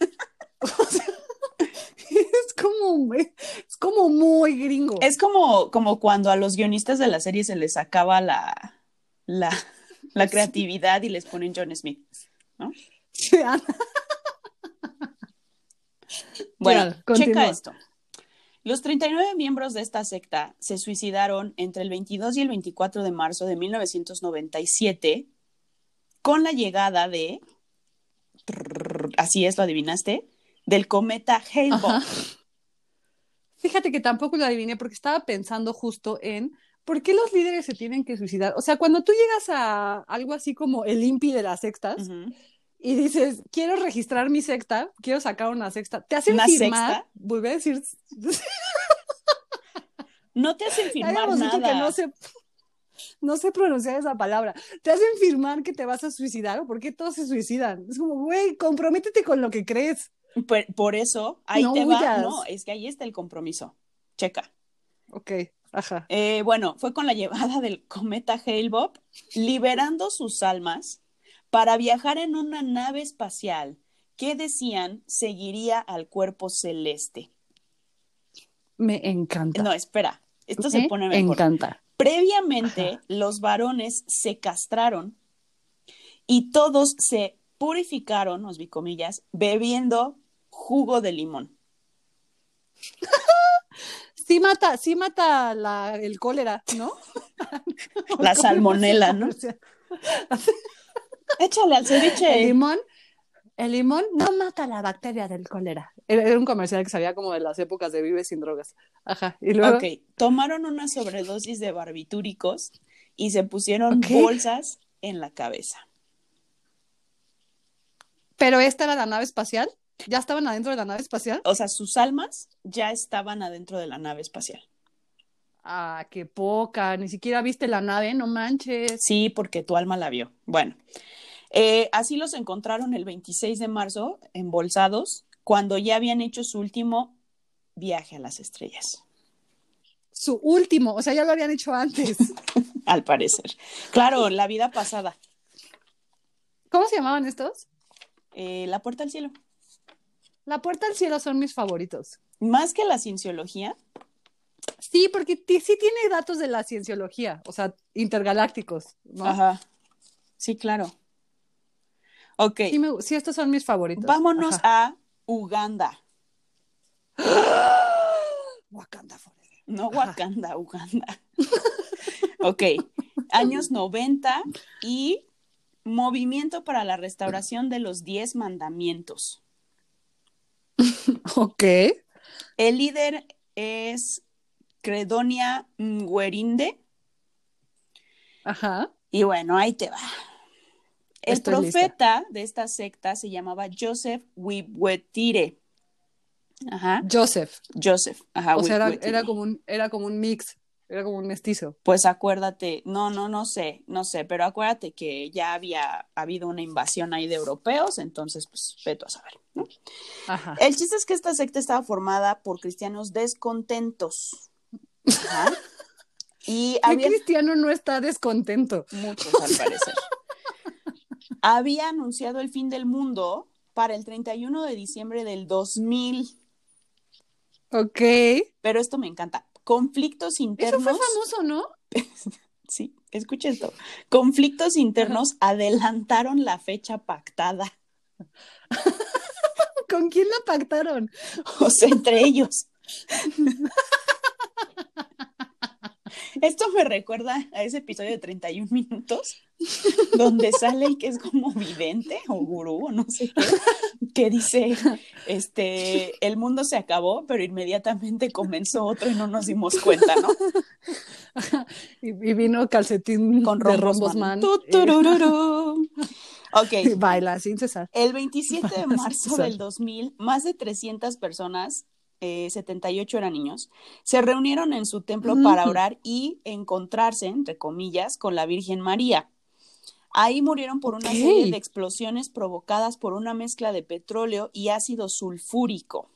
O sea, es como, es como muy gringo. Es como, como cuando a los guionistas de la serie se les acaba la, la, la creatividad y les ponen John Smith. Bueno, checa esto. Los 39 miembros de esta secta se suicidaron entre el 22 y el 24 de marzo de 1997 con la llegada de, así es, lo adivinaste, del cometa Hale-Bopp. Ajá. Fíjate que tampoco lo adiviné porque estaba pensando justo en por qué los líderes se tienen que suicidar. O sea, cuando tú llegas a algo así como el INPI de las sectas Ujú. Y dices, quiero registrar mi secta, quiero sacar una sexta, te hacen ¿Una firmar, sexta? volví a decir, No te hacen firmar habíamos dicho nada. que no se, no sé pronunciar esa palabra. Te hacen firmar que te vas a suicidar o por qué todos se suicidan. Es como, güey, comprométete con lo que crees. Por, por eso, ahí No te va. huyas. No, es que ahí está el compromiso. Checa. Ok, ajá. Eh, bueno, fue con la llevada del cometa Hale-Bopp, liberando sus almas para viajar en una nave espacial que decían seguiría al cuerpo celeste. Me encanta. No, espera, esto Me se pone mejor. encanta. Previamente, Ajá. los varones se castraron y todos se purificaron, os vi comillas, bebiendo jugo de limón. Sí mata, sí mata la, el cólera, ¿no? La ¿Cómo salmonela, ¿no? Échale al El ceviche. limón, el limón no mata la bacteria del cólera. Era, un comercial que salía como de las épocas de Vive sin drogas. Ajá. Y luego, Ok, tomaron una sobredosis de barbitúricos y se pusieron bolsas en la cabeza. pero esta era la nave espacial. ¿Ya estaban adentro de la nave espacial? O sea, sus almas ya estaban adentro de la nave espacial. Ah, qué poca. Ni siquiera viste la nave, no manches. Sí, porque tu alma la vio. Bueno, eh, así los encontraron el 26 de marzo, embolsados, cuando ya habían hecho su último viaje a las estrellas, Su último, o sea, ya lo habían hecho antes. al parecer. Claro, la vida pasada. ¿Cómo se llamaban estos? Eh, la puerta al cielo. La puerta al cielo son mis favoritos. Más que la cienciología, Sí, porque sí tiene datos de la cienciología, o sea, intergalácticos, ¿no? Ajá. Sí, claro. Ok, Sí, me- sí, estos son mis favoritos. vámonos Ajá. a Uganda. Wakanda forever. No Ajá. Wakanda, Uganda. ok, años 90 y movimiento para la restauración de los diez mandamientos. Ok. El líder es Credonia Ngwerinde. Ajá. Y bueno, ahí te va. El Estoy lista. profeta de esta secta se llamaba Joseph Wibwetire. Ajá, Joseph. Joseph. Ajá, o sea, era, como un, era como un mix, era como un mestizo. Pues acuérdate, no, no, no sé, no sé, pero acuérdate que ya había habido una invasión ahí de europeos, entonces, pues, veto a saber. ¿no? Ajá. El chiste es que esta secta estaba formada por cristianos descontentos. Ajá. Y ¿Qué había cristiano no está descontento? muchos, al parecer. Había anunciado el fin del mundo para el 31 de diciembre del 2000, Ok. pero esto me encanta. Conflictos Eso internos. fue famoso, ¿no? Sí, escucha esto. Conflictos internos adelantaron la fecha pactada. ¿Con quién la pactaron? O sea, entre ellos. Esto me recuerda a ese episodio de 31 minutos, donde sale el que es como vidente o gurú o no sé qué, que dice, este, el mundo se acabó, pero inmediatamente comenzó otro y no nos dimos cuenta, ¿no? Y, y vino calcetín Con de rombos, rombos man. man. Tu, turururu. Ok, baila sin cesar. El 27 de marzo del 2000, más de 300 personas, eh, 78 eran niños, se reunieron en su templo para orar y encontrarse, entre comillas, con la Virgen María. Ahí murieron por una serie de explosiones provocadas por una mezcla de petróleo y ácido sulfúrico.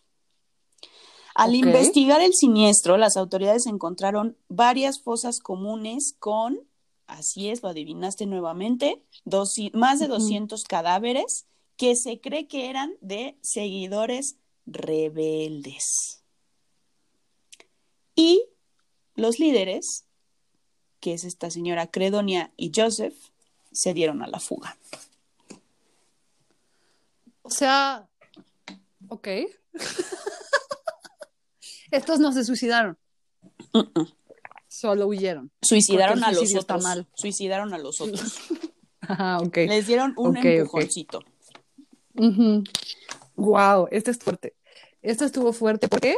Al investigar el siniestro, las autoridades encontraron varias fosas comunes con, así es, lo adivinaste nuevamente, más de Ujú. 200 cadáveres que se cree que eran de seguidores rebeldes. Y los líderes, que es esta señora Credonia y Joseph, se dieron a la fuga. O sea, ok. Estos no se suicidaron, solo huyeron. Suicidaron a los está otros. mal. Suicidaron a los otros. Ajá, ok. Les dieron un empujoncito. Wow, este es fuerte. Este estuvo fuerte. ¿Por qué?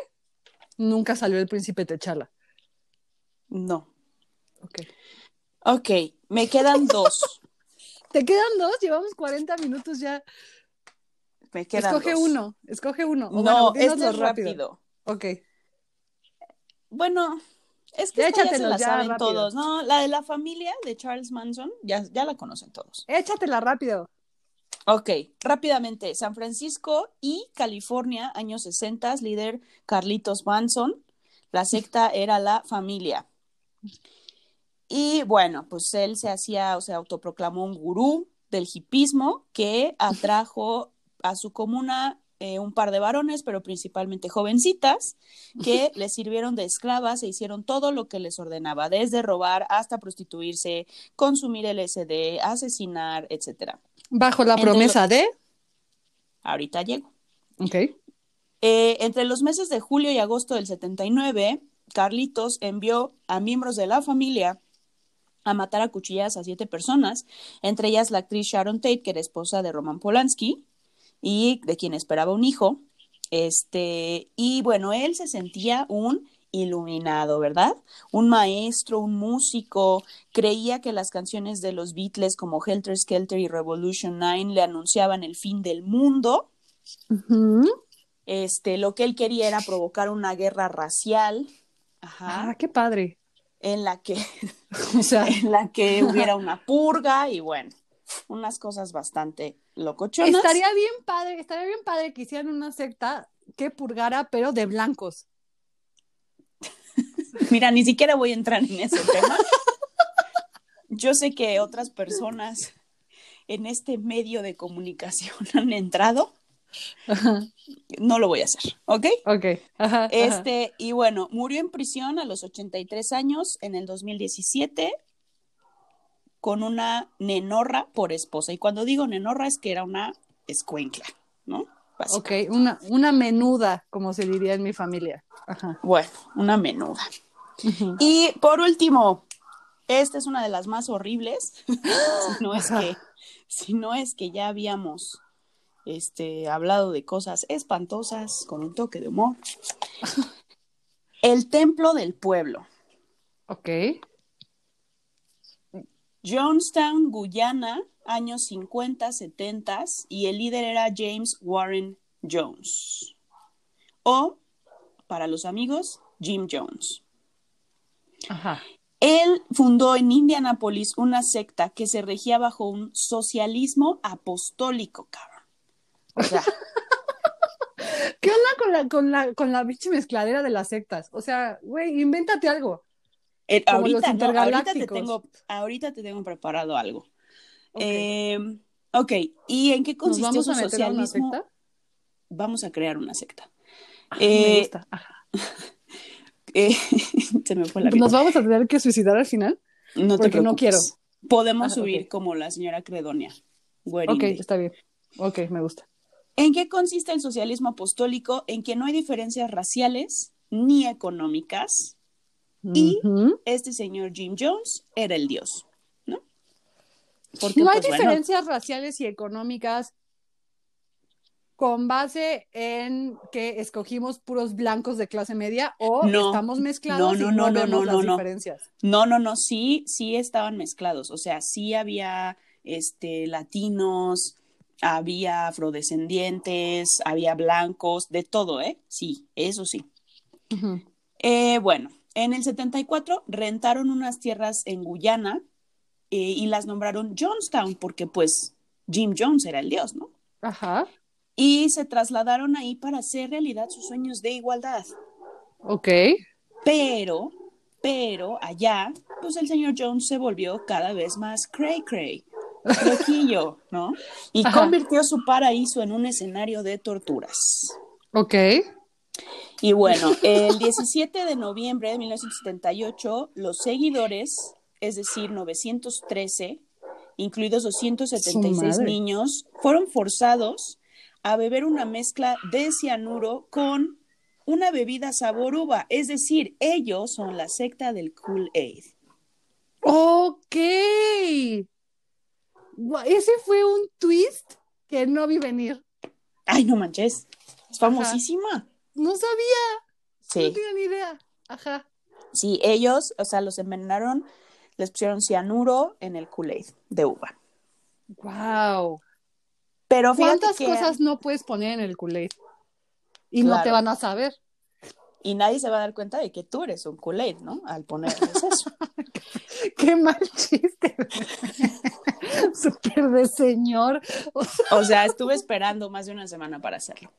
Nunca salió el príncipe Techala. No. Ok. Ok, me quedan dos. ¿Te quedan dos? Llevamos 40 minutos ya. Me quedan escoge dos. uno, escoge uno. O No, bueno, dínoslo es rápido. Ok. Bueno, Es que esta ya se la ya, saben rápido. todos, ¿no? La de la familia de Charles Manson, ya, ya la conocen todos. Échatela rápido. Ok, rápidamente. San Francisco y California, años 60, líder Carlitos Manson. La secta era la familia. Y bueno, pues él se hacía, o sea, autoproclamó un gurú del hipismo que atrajo a su comuna eh, un par de varones, pero principalmente jovencitas, que les sirvieron de esclavas e hicieron todo lo que les ordenaba, desde robar hasta prostituirse, consumir LSD, asesinar, etcétera. Bajo la promesa de. Ahorita llego. Ok. Eh, entre los meses de julio y agosto del 79, Carlitos envió a miembros de la familia a matar a cuchillas a siete personas, entre ellas la actriz Sharon Tate, que era esposa de Roman Polanski y de quien esperaba un hijo. Este, y bueno, él se sentía un iluminado, ¿verdad? Un maestro, un músico, creía que las canciones de los Beatles como Helter Skelter y Revolution 9 le anunciaban el fin del mundo. Este, lo que él quería era provocar una guerra racial, ajá, Ah, qué padre. en la que, O sea, en la que hubiera una purga y bueno, unas cosas bastante locochonas. estaría bien padre, estaría bien padre que hicieran una secta que purgara, pero de blancos. Mira, ni siquiera voy a entrar en ese tema. Yo sé que otras personas en este medio de comunicación han entrado. No lo voy a hacer, ¿ok? Ok. Ajá, ajá. Este, y bueno, murió en prisión a los 83 años en el 2017 con una nenorra por esposa. Y cuando digo nenorra es que era una escuencla, ¿no? Ok, una, una menuda, como se diría en mi familia. Ajá. Bueno, una menuda. Y por último, esta es una de las más horribles, si no es que, si no es que ya habíamos este, hablado de cosas espantosas con un toque de humor. El templo del pueblo. Ok. Jonestown, Guyana, años 50, 70, y el líder era James Warren Jones. O, para los amigos, Jim Jones. Ajá. Él fundó en Indianápolis una secta que se regía bajo un socialismo apostólico, cabrón. O sea, ¿Qué onda con la, con la, con la biche mezcladera de las sectas? O sea, güey, invéntate algo. eh, ahorita, no, ahorita, te tengo, ahorita te tengo preparado algo. Ok. Eh, ok, ¿y en qué ¿Nos consistió vamos su a meter a una socialismo? secta? Vamos a crear una secta. Me Eh, gusta. Ajá. Eh, se me fue la ¿Nos vamos a tener que suicidar al final? No te porque no preocupes. Podemos Ah, subir como la señora Credonia. Ok, está bien. Ok, me gusta. ¿En qué consiste el socialismo apostólico? En que no hay diferencias raciales ni económicas. Y-. Este señor Jim Jones era el dios, ¿no? Porque, No hay pues, bueno, diferencias raciales y económicas con base en que escogimos puros blancos de clase media o No, estamos mezclados no, y no, no, no, vemos no, las no, no. diferencias. no, no, no, sí, sí estaban mezclados. O sea, sí había este, latinos, había afrodescendientes, había blancos, de todo, ¿eh? Sí, eso sí. Eh, bueno, en el 74 rentaron unas tierras en Guyana eh, y las nombraron Jonestown porque pues Jim Jones era el dios, ¿no? Ajá. Y se trasladaron ahí para hacer realidad sus sueños de igualdad. Ok. Pero, pero allá, pues el señor Jones se volvió cada vez más cray cray, loquillo, ¿no? Y Ajá. convirtió su paraíso en un escenario de torturas. Ok. Y bueno, el 17 de noviembre de 1978, los seguidores, es decir, 913, incluidos Su 276 madre. niños, fueron forzados a beber una mezcla de cianuro con una bebida sabor uva. Es decir, ellos son la secta del Kool-Aid. Ok. Ese fue un twist que no vi venir. Ay, no manches, es famosísima. No sabía, no Sí, tenía ni idea. Ajá. sí, ellos, o sea, los envenenaron, les pusieron cianuro en el Kool-Aid de uva. Wow. Pero ¿Cuántas que... cosas no puedes poner en el Kool-Aid? Y no te van a saber. y nadie se va a dar cuenta de que tú eres un Kool-Aid, ¿no? Al ponerles eso. Qué mal chiste. Súper de señor. O sea, estuve esperando más de una semana para hacerlo.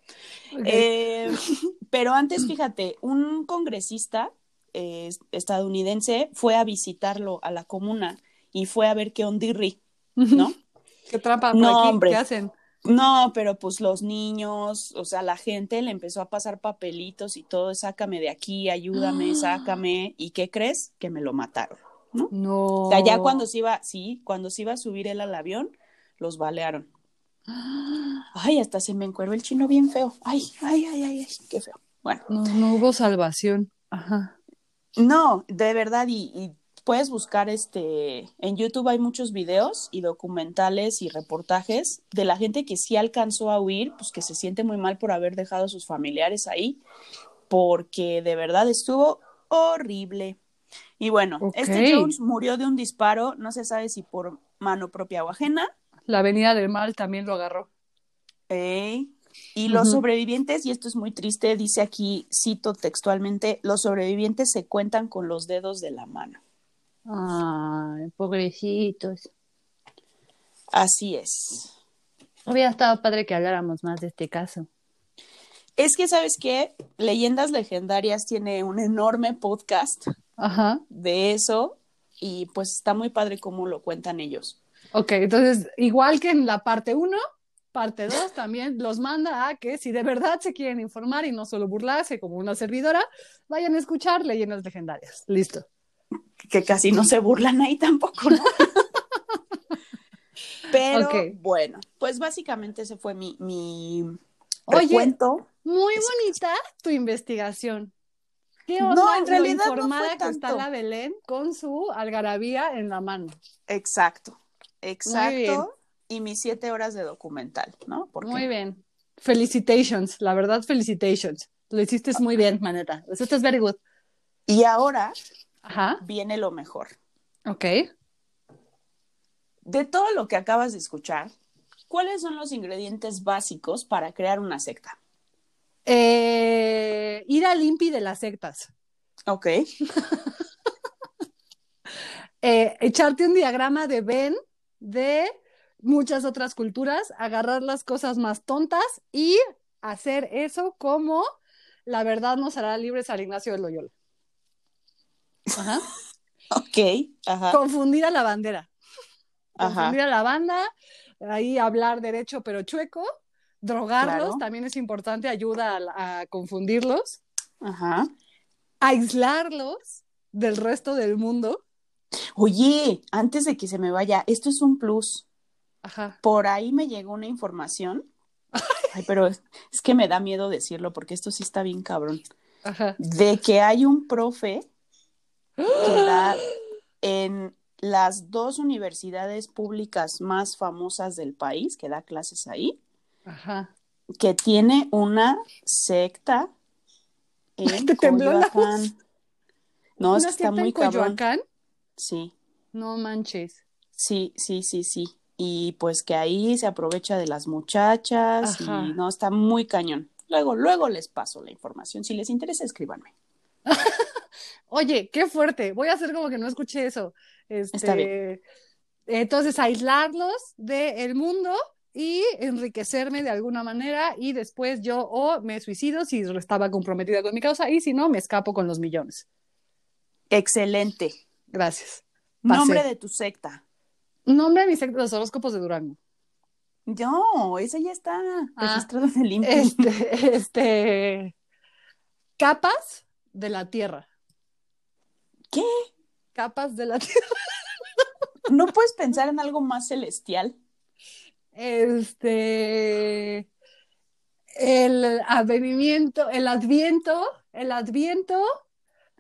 Eh, pero antes, fíjate, un congresista eh, estadounidense fue a visitarlo a la comuna y fue a ver qué ondirri, ¿no? ¿Qué trampa No, aquí? hombre. ¿Qué hacen? No, pero pues los niños, o sea, la gente le empezó a pasar papelitos y todo, sácame de aquí, ayúdame, sácame. ¿Y qué crees? Que me lo mataron. No. O sea, ya cuando se iba, sí, cuando se iba a subir él al avión, los balearon. Ay, hasta se me encueró el chino bien feo. Ay, ay, ay, ay, ay, qué feo. Bueno, No, no hubo salvación. Ajá. no, de verdad, y, y puedes buscar este, en YouTube hay muchos videos y documentales y reportajes de la gente que sí alcanzó a huir, pues que se siente muy mal por haber dejado a sus familiares ahí, porque de verdad estuvo horrible. Y bueno, este Jones murió de un disparo, no se sabe si por mano propia o ajena, La Avenida del Mal también lo agarró. Y los sobrevivientes, y esto es muy triste, dice aquí, cito textualmente, los sobrevivientes se cuentan con los dedos de la mano. Ay, pobrecitos. Así es. Hubiera estado padre que habláramos más de este caso. Es que, ¿sabes qué? Leyendas Legendarias tiene un enorme podcast Ajá. de eso y pues está muy padre cómo lo cuentan ellos. Ok, entonces, igual que en la parte 1, parte 2 también los manda a que si de verdad se quieren informar y no solo burlarse como una servidora, vayan a escuchar leyendas legendarias. Listo. Que casi no se burlan ahí tampoco, ¿no? Pero bueno, pues básicamente ese fue mi, mi Oye, recuento. muy bonita tu investigación. ¿Qué No, en realidad no fue que está tanto. la Belén con su algarabía en la mano? Exacto, exacto. Y mis siete horas de documental, ¿no? Porque Muy bien. Felicitations, la verdad, felicitations. Lo hiciste muy bien, maneta. Lo hiciste very good. Y ahora Ajá, viene lo mejor. ok. De todo lo que acabas de escuchar, ¿cuáles son los ingredientes básicos para crear una secta? Eh, ir al INPI de las sectas. Ok, Eh, echarte un diagrama de Ben de muchas otras culturas, agarrar las cosas más tontas y hacer eso como la verdad nos hará libres San Ignacio de Loyola. Ajá. ok, ajá, Confundir a la bandera. ajá, Confundir a la banda, ahí hablar derecho pero chueco, drogarlos, Claro. también es importante, ayuda a, a confundirlos, ajá. aislarlos del resto del mundo. Oye, antes de que se me vaya, esto es un plus. Ajá. Por ahí me llegó una información. Ay, pero es, es que me da miedo decirlo porque esto sí está bien cabrón. Ajá. De que hay un profe que da en las dos universidades públicas más famosas del país, que da clases ahí, Ajá. que tiene una secta en Te Coyoacán. No, es ¿Una que está muy en cabrón. Coyoacán? Sí, No manches. sí, sí, sí, sí. Y pues que ahí se aprovecha de las muchachas Ajá. y no, está muy cañón. Luego, luego les paso la información. Si les interesa, escríbanme. Oye, qué fuerte. Voy a hacer como que no escuché eso. Este, Está bien. Entonces, aislarlos del mundo y enriquecerme de alguna manera y después yo o me suicido si estaba comprometida con mi causa y si no, me escapo con los millones. Excelente. Gracias. Pasé. Nombre de tu secta. Nombre de mi secta, los horóscopos de Durango. No, ese ya está Ah, registrado en el INPI. Este, este, capas de la tierra. ¿Qué? Capas de la tierra. ¿No puedes pensar en algo más celestial? Este, el advenimiento, el adviento, el adviento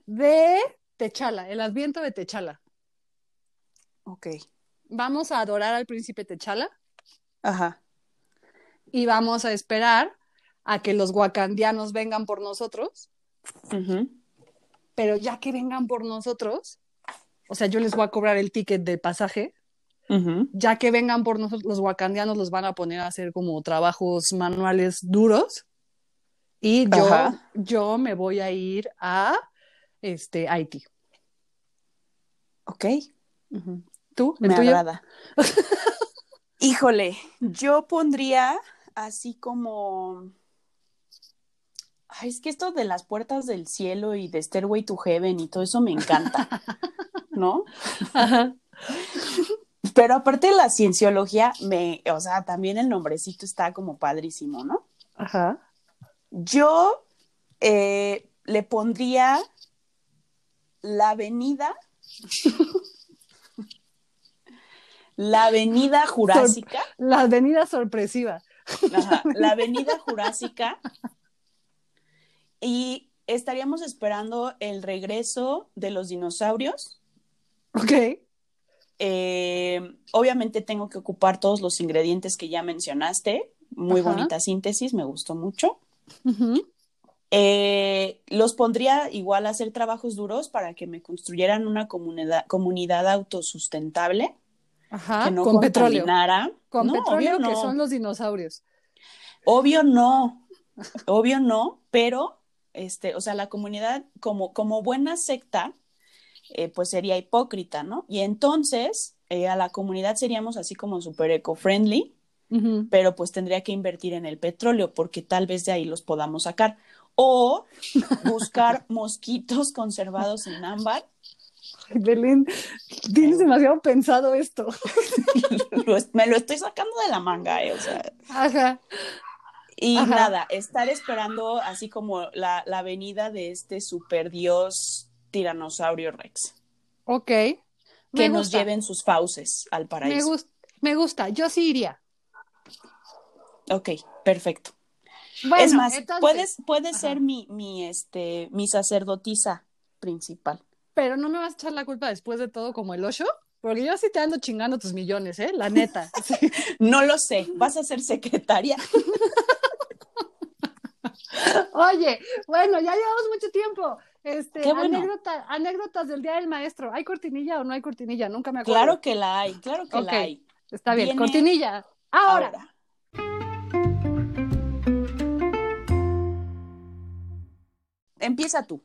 de Techala, el adviento de Techala. Ok. Vamos a adorar al príncipe Techala Ajá. y vamos a esperar a que los wakandianos vengan por nosotros, Ujú. Pero ya que vengan por nosotros, o sea, yo les voy a cobrar el ticket de pasaje, ya que vengan por nosotros, los wakandianos los van a poner a hacer como trabajos manuales duros Y yo, Ajá. yo me voy a ir a este, Haití. Ok, ¿Tú? ¿El me tuyo? agrada. Híjole, yo pondría así como... Ay, es que esto de las puertas del cielo y de Stairway to Heaven y todo eso me encanta, ¿no? Ajá. Pero aparte de la cienciología, me, o sea, también el nombrecito está como padrísimo, ¿no? Ajá. Yo eh, le pondría la avenida, la avenida Jurásica, La avenida sorpresiva. ajá, la avenida Jurásica, y estaríamos esperando el regreso de los dinosaurios. Ok. Eh, obviamente tengo que ocupar todos los ingredientes que ya mencionaste. Muy Ajá. bonita síntesis, me gustó mucho. Eh, los pondría igual a hacer trabajos duros para que me construyeran una comunidad, comunidad autosustentable Ajá. que no con petróleo. Con No, petróleo que son los dinosaurios. Obvio no, obvio no, pero este, o sea, la comunidad como, como buena secta, eh, pues sería hipócrita, ¿no? Y entonces eh, a la comunidad seríamos así como súper eco-friendly, pero pues tendría que invertir en el petróleo porque tal vez de ahí los podamos sacar. O buscar mosquitos conservados en ámbar. Ay, Belén, tienes demasiado pensado esto. Lo me lo estoy sacando de la manga, eh, o sea. Ajá. Y Ajá. nada, estar esperando así como la, la venida de este super dios tiranosaurio Rex. Ok. Que Me nos gusta. lleven sus fauces al Me, paraíso. gus- me gusta. Yo sí iría. Ok, perfecto. Bueno, es más, entonces- puedes, puedes Ajá. ser mi, mi, este, mi sacerdotisa principal. Pero no me vas a echar la culpa después de todo como el Osho, porque yo sí te ando chingando tus millones, ¿eh? La neta. No lo sé, vas a ser secretaria. Oye, bueno, ya llevamos mucho tiempo. Este, Qué bueno. anécdota- anécdotas del Día del Maestro. ¿Hay cortinilla o no hay cortinilla? Nunca me acuerdo. Claro que la hay, claro que la hay. Está bien, Viene cortinilla. Ahora. Ahora. Empieza tú.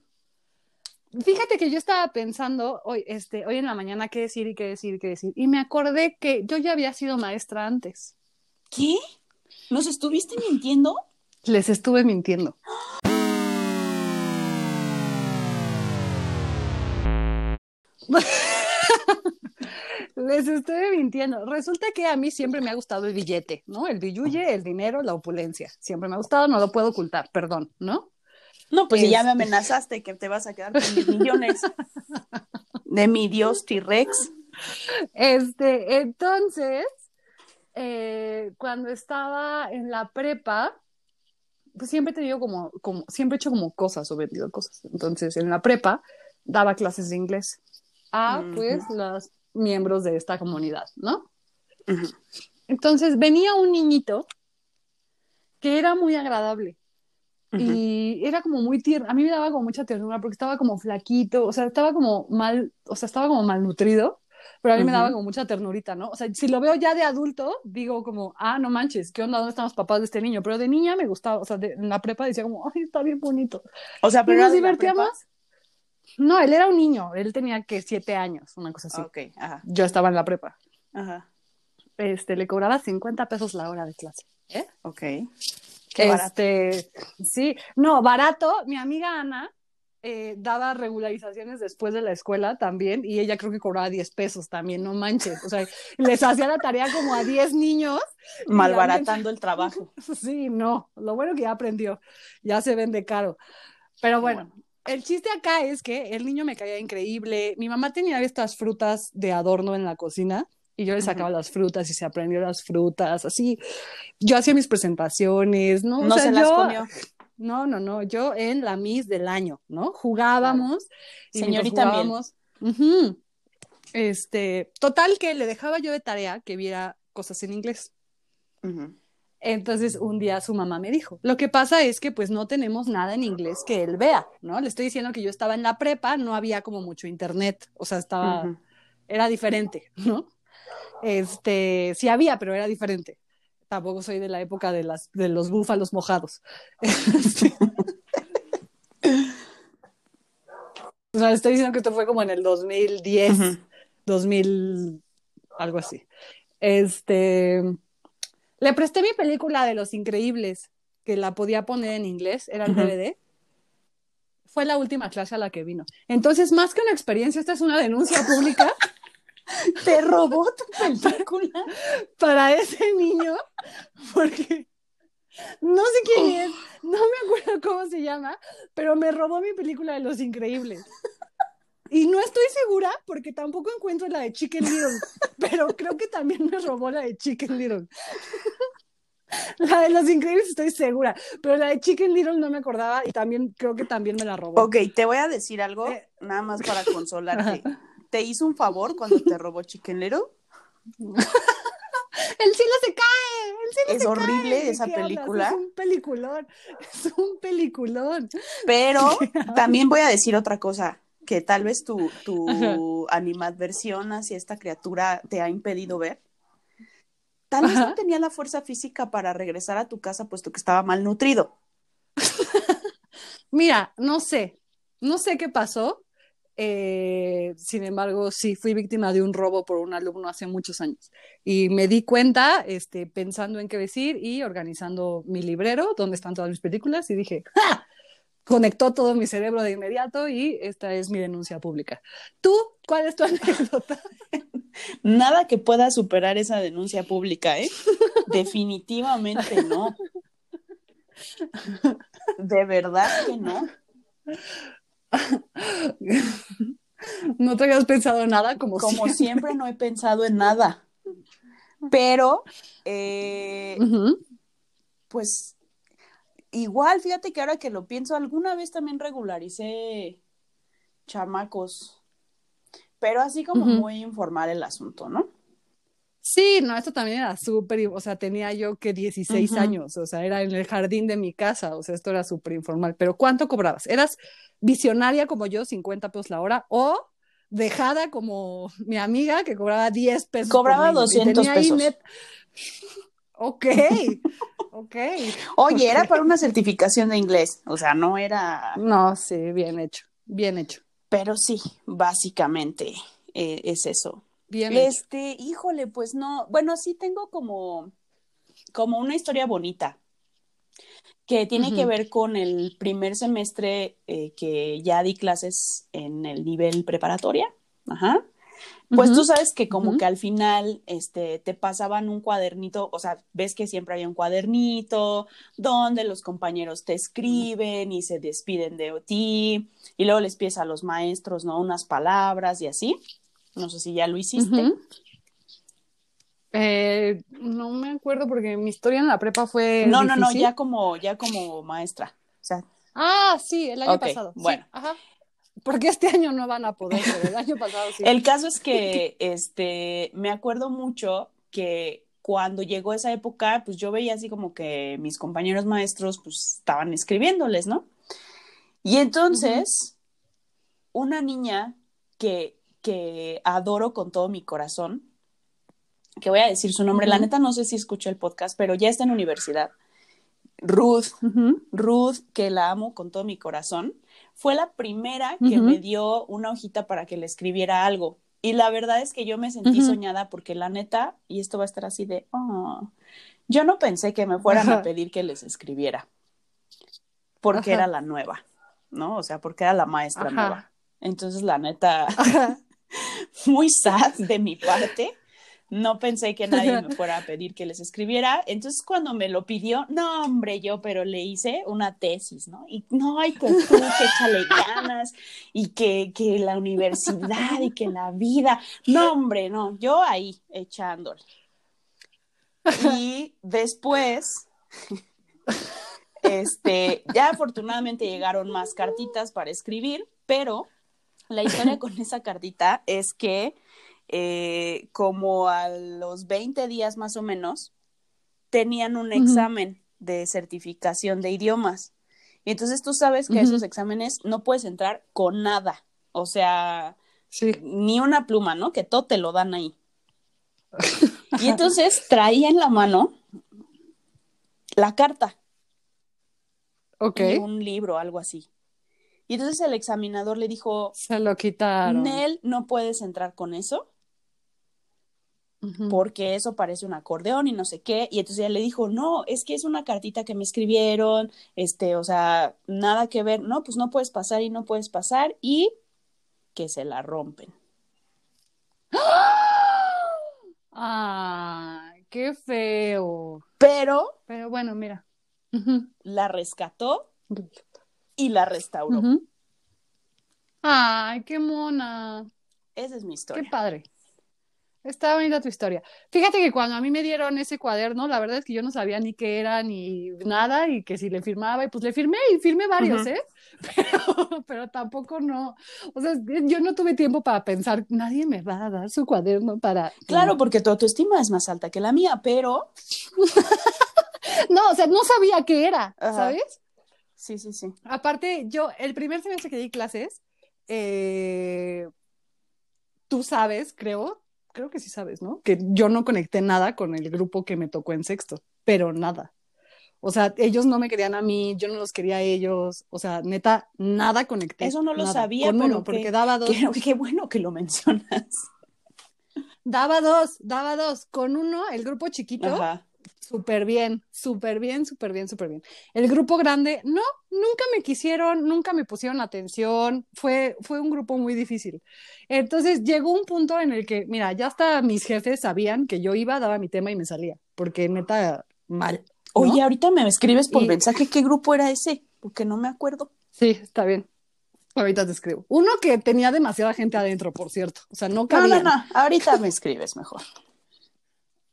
Fíjate que yo estaba pensando hoy, este, hoy en la mañana qué decir y qué decir y qué decir. Y me acordé que yo ya había sido maestra antes. ¿Qué? ¿Nos estuviste mintiendo? Les estuve mintiendo. Les estuve mintiendo. Resulta que a mí siempre me ha gustado el billete, ¿no? El billuye, el dinero, la opulencia. Siempre me ha gustado, no lo puedo ocultar, perdón, ¿no? No, pues si ya me Este. amenazaste que te vas a quedar con mis millones de mi dios T-Rex. Este, entonces, eh, cuando estaba en la prepa, pues siempre he tenido como, como, siempre he hecho como cosas o vendido cosas. Entonces, en la prepa daba clases de inglés a, pues, los miembros de esta comunidad, ¿no? Entonces, venía un niñito que era muy agradable. Y era como muy tierno, a mí me daba como mucha ternura porque estaba como flaquito, o sea, estaba como mal, o sea, estaba como malnutrido, pero a mí me daba como mucha ternurita, ¿no? O sea, si lo veo ya de adulto, digo como, ah, no manches, ¿qué onda? ¿Dónde están los papás de este niño? Pero de niña me gustaba, o sea, de- en la prepa decía como, ay, está bien bonito. O sea, Y pero nos era de la divertíamos. No, él era un niño, él tenía que siete años, una cosa así. prepa? Ok, ajá, Yo estaba en la prepa. ajá, Este, le cobraba 50 pesos la hora de clase. ok. Qué barato. Este, sí, no, barato. Mi amiga Ana eh, daba regularizaciones después de la escuela también y ella creo que cobraba 10 pesos también, no manches. O sea, les hacía la tarea como a 10 niños. Malbaratando el trabajo. Sí, no, lo bueno que ya aprendió, ya se vende caro. Pero bueno, el chiste acá es que el niño me caía increíble. Mi mamá tenía estas frutas de adorno en la cocina y yo le sacaba las frutas y se aprendió las frutas, así. Yo hacía mis presentaciones, ¿no? O No sea, se las yo- comió. No, no, no, yo en la Miss del año, ¿no? Jugábamos. y mientras Señorita jugábamos, ujú, Este, total que le dejaba yo de tarea que viera cosas en inglés. Entonces un día su mamá me dijo, lo que pasa es que pues no tenemos nada en inglés que él vea, ¿no? Le estoy diciendo que yo estaba en la prepa, no había como mucho internet, o sea, estaba, era diferente, ¿no? Este, sí había, pero era diferente. Tampoco soy de la época de, las, de los búfalos mojados. O sea, estoy diciendo que esto fue como en el 2010, 2000, algo así. Este, le presté mi película de Los Increíbles, que la podía poner en inglés, era el DVD. Fue la última clase a la que vino. Entonces, más que una experiencia, esta es una denuncia pública. ¿Te robó tu película? Para ese niño, porque no sé quién es, no me acuerdo cómo se llama, pero me robó mi película de Los Increíbles. Y no estoy segura porque tampoco encuentro la de Chicken Little, pero creo que también me robó la de Chicken Little. La de Los Increíbles estoy segura, pero la de Chicken Little no me acordaba y también creo que también me la robó. Ok, te voy a decir algo, eh, nada más para consolarte. ¿Te hizo un favor cuando te robó Little? el cielo se cae, el cielo es horrible esa película. Es un peliculón, es un peliculón. Pero también voy a decir otra cosa, que tal vez tu, tu animadversión hacia esta criatura te ha impedido ver. Tal vez no tenía la fuerza física para regresar a tu casa puesto que estaba malnutrido. Mira, no sé, no sé qué pasó. Eh, sin embargo, sí, fui víctima de un robo por un alumno hace muchos años. Y me di cuenta, este, pensando en qué decir y organizando mi librero, donde están todas mis películas, y dije, ¡ja! Conectó todo mi cerebro de inmediato y esta es mi denuncia pública. ¿Tú cuál es tu anécdota? Nada que pueda superar esa denuncia pública, ¿eh? Definitivamente no. De verdad que no. ¿No te habías pensado en nada? Como, como siempre. no he pensado en nada. Pero, eh, pues, igual, fíjate que ahora que lo pienso, alguna vez también regularicé chamacos pero así como muy informal el asunto, ¿no? Sí, no, esto también era súper, o sea, tenía yo que 16 años, o sea, era en el jardín de mi casa, o sea, esto era súper informal, pero ¿cuánto cobrabas? ¿Eras visionaria como yo, 50 pesos la hora, o dejada como mi amiga que cobraba 10 pesos? Cobraba 200 pesos. Ok, ok. Oye, era para una certificación de inglés, o sea, no era... No, sí, bien hecho, bien hecho. Pero sí, básicamente eh, es eso. Bien. Este, híjole, pues no, bueno, sí tengo como, como una historia bonita que tiene que ver con el primer semestre eh, que ya di clases en el nivel preparatoria. Ajá. Pues tú sabes que como que al final este, te pasaban un cuadernito, o sea, ves que siempre había un cuadernito donde los compañeros te escriben y se despiden de ti y luego les pides a los maestros, ¿no? Unas palabras y así. No sé si ya lo hiciste. Eh, no me acuerdo porque mi historia en la prepa fue. No, no, no, ya como, ya como maestra. O sea. Ah, sí, el año pasado. Bueno. Ajá porque este año no van a poder, pero el año pasado sí. El caso es que este, me acuerdo mucho que cuando llegó esa época, pues yo veía así como que mis compañeros maestros pues estaban escribiéndoles, ¿no? Y entonces, una niña que, que adoro con todo mi corazón, que voy a decir su nombre, la neta no sé si escuché el podcast, pero ya está en universidad. Ruth, Ruth, que la amo con todo mi corazón fue la primera que me dio una hojita para que le escribiera algo. Y la verdad es que yo me sentí soñada porque la neta, y esto va a estar así de, oh, yo no pensé que me fueran a pedir que les escribiera, porque era la nueva, ¿no? O sea, porque era la maestra nueva. Entonces, la neta, muy sad de mi parte, no pensé que nadie me fuera a pedir que les escribiera. Entonces, cuando me lo pidió, no, hombre, yo, pero le hice una tesis, ¿no? Y no, hay que tú, que échale ganas, y que, que la universidad, y que la vida. No, hombre, no, yo ahí echándole. Y después, este, ya afortunadamente llegaron más cartitas para escribir, pero la historia con esa cartita es que eh, como a los 20 días más o menos, tenían un examen de certificación de idiomas. Y entonces tú sabes que a esos exámenes no puedes entrar con nada, o sea, ni una pluma, ¿no? Que todo te lo dan ahí. y entonces traía en la mano la carta. Ok. Y un libro, algo así. Y entonces el examinador le dijo, Se lo quitaron. Nel, no puedes entrar con eso porque eso parece un acordeón y no sé qué. Y entonces ella le dijo, no, es que es una cartita que me escribieron, este, o sea, nada que ver. No, pues no puedes pasar y no puedes pasar y que se la rompen. Ay, qué feo. Pero Pero bueno, mira. La rescató y la restauró. Ay, qué mona. Esa es mi Qué historia. padre. Está bonita tu historia. Fíjate que cuando a mí me dieron ese cuaderno, la verdad es que yo no sabía ni qué era ni nada y que si le firmaba y pues le firmé y firmé varios. ¿eh? Pero, pero tampoco no, o sea, yo no tuve tiempo para pensar, nadie me va a dar su cuaderno para... Claro, porque tu autoestima es más alta que la mía, pero No, o sea, no sabía qué era, Ajá. ¿sabes? Sí, sí, sí. Aparte, yo, el primer semestre que di clases, eh, tú sabes, creo, creo que sí sabes, ¿no? Que yo no conecté nada con el grupo que me tocó en sexto, pero nada. O sea, ellos no me querían a mí, yo no los quería a ellos, o sea, neta, nada conecté. Eso no lo nada. sabía, Con pero uno, porque qué- daba dos, Qué, qué bueno que lo mencionas. daba dos, daba dos. Con uno, el grupo chiquito, Ajá. Súper bien, súper bien, súper bien, súper bien. El grupo grande, no, nunca me quisieron, nunca me pusieron atención, fue, fue un grupo muy difícil. Entonces llegó un punto en el que, mira, ya hasta mis jefes sabían que yo iba, daba mi tema y me salía, porque neta, mal. ¿no? Oye, ahorita me escribes por Y- mensaje qué grupo era ese, porque no me acuerdo. Sí, está bien. Ahorita te escribo. Uno que tenía demasiada gente adentro, por cierto, o sea, no No, no, cabían. no, ahorita me escribes mejor.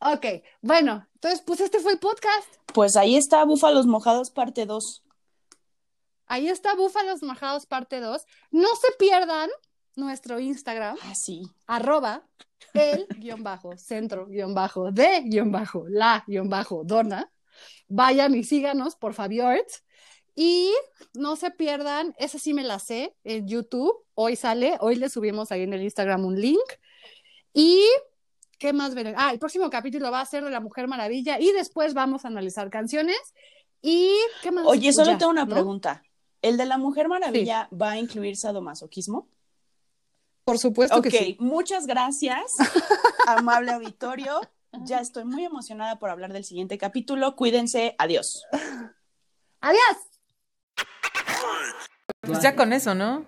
Ok, bueno, entonces, pues este fue el podcast. Pues ahí está Búfalos Mojados parte 2. Ahí está Búfalos Majados parte 2. No se pierdan nuestro Instagram, Ah, sí. arroba el guion bajo, centro guion bajo, de guion bajo, la guion bajo, dona. Vayan y síganos, por favor. Y no se pierdan, esa sí me la sé, en YouTube. Hoy sale, hoy le subimos ahí en el Instagram un link. Y, ¿qué más verán? Ah, el próximo capítulo va a ser de la Mujer Maravilla y después vamos a analizar canciones. Y, ¿qué más? Oye, solo Ya, tengo una ¿no? pregunta. ¿El de la Mujer Maravilla va a incluir sadomasoquismo? Por supuesto Ok, que sí. muchas gracias, amable auditorio. Ya estoy muy emocionada por hablar del siguiente capítulo. Cuídense, adiós. Adiós. Pues ya con eso, ¿no?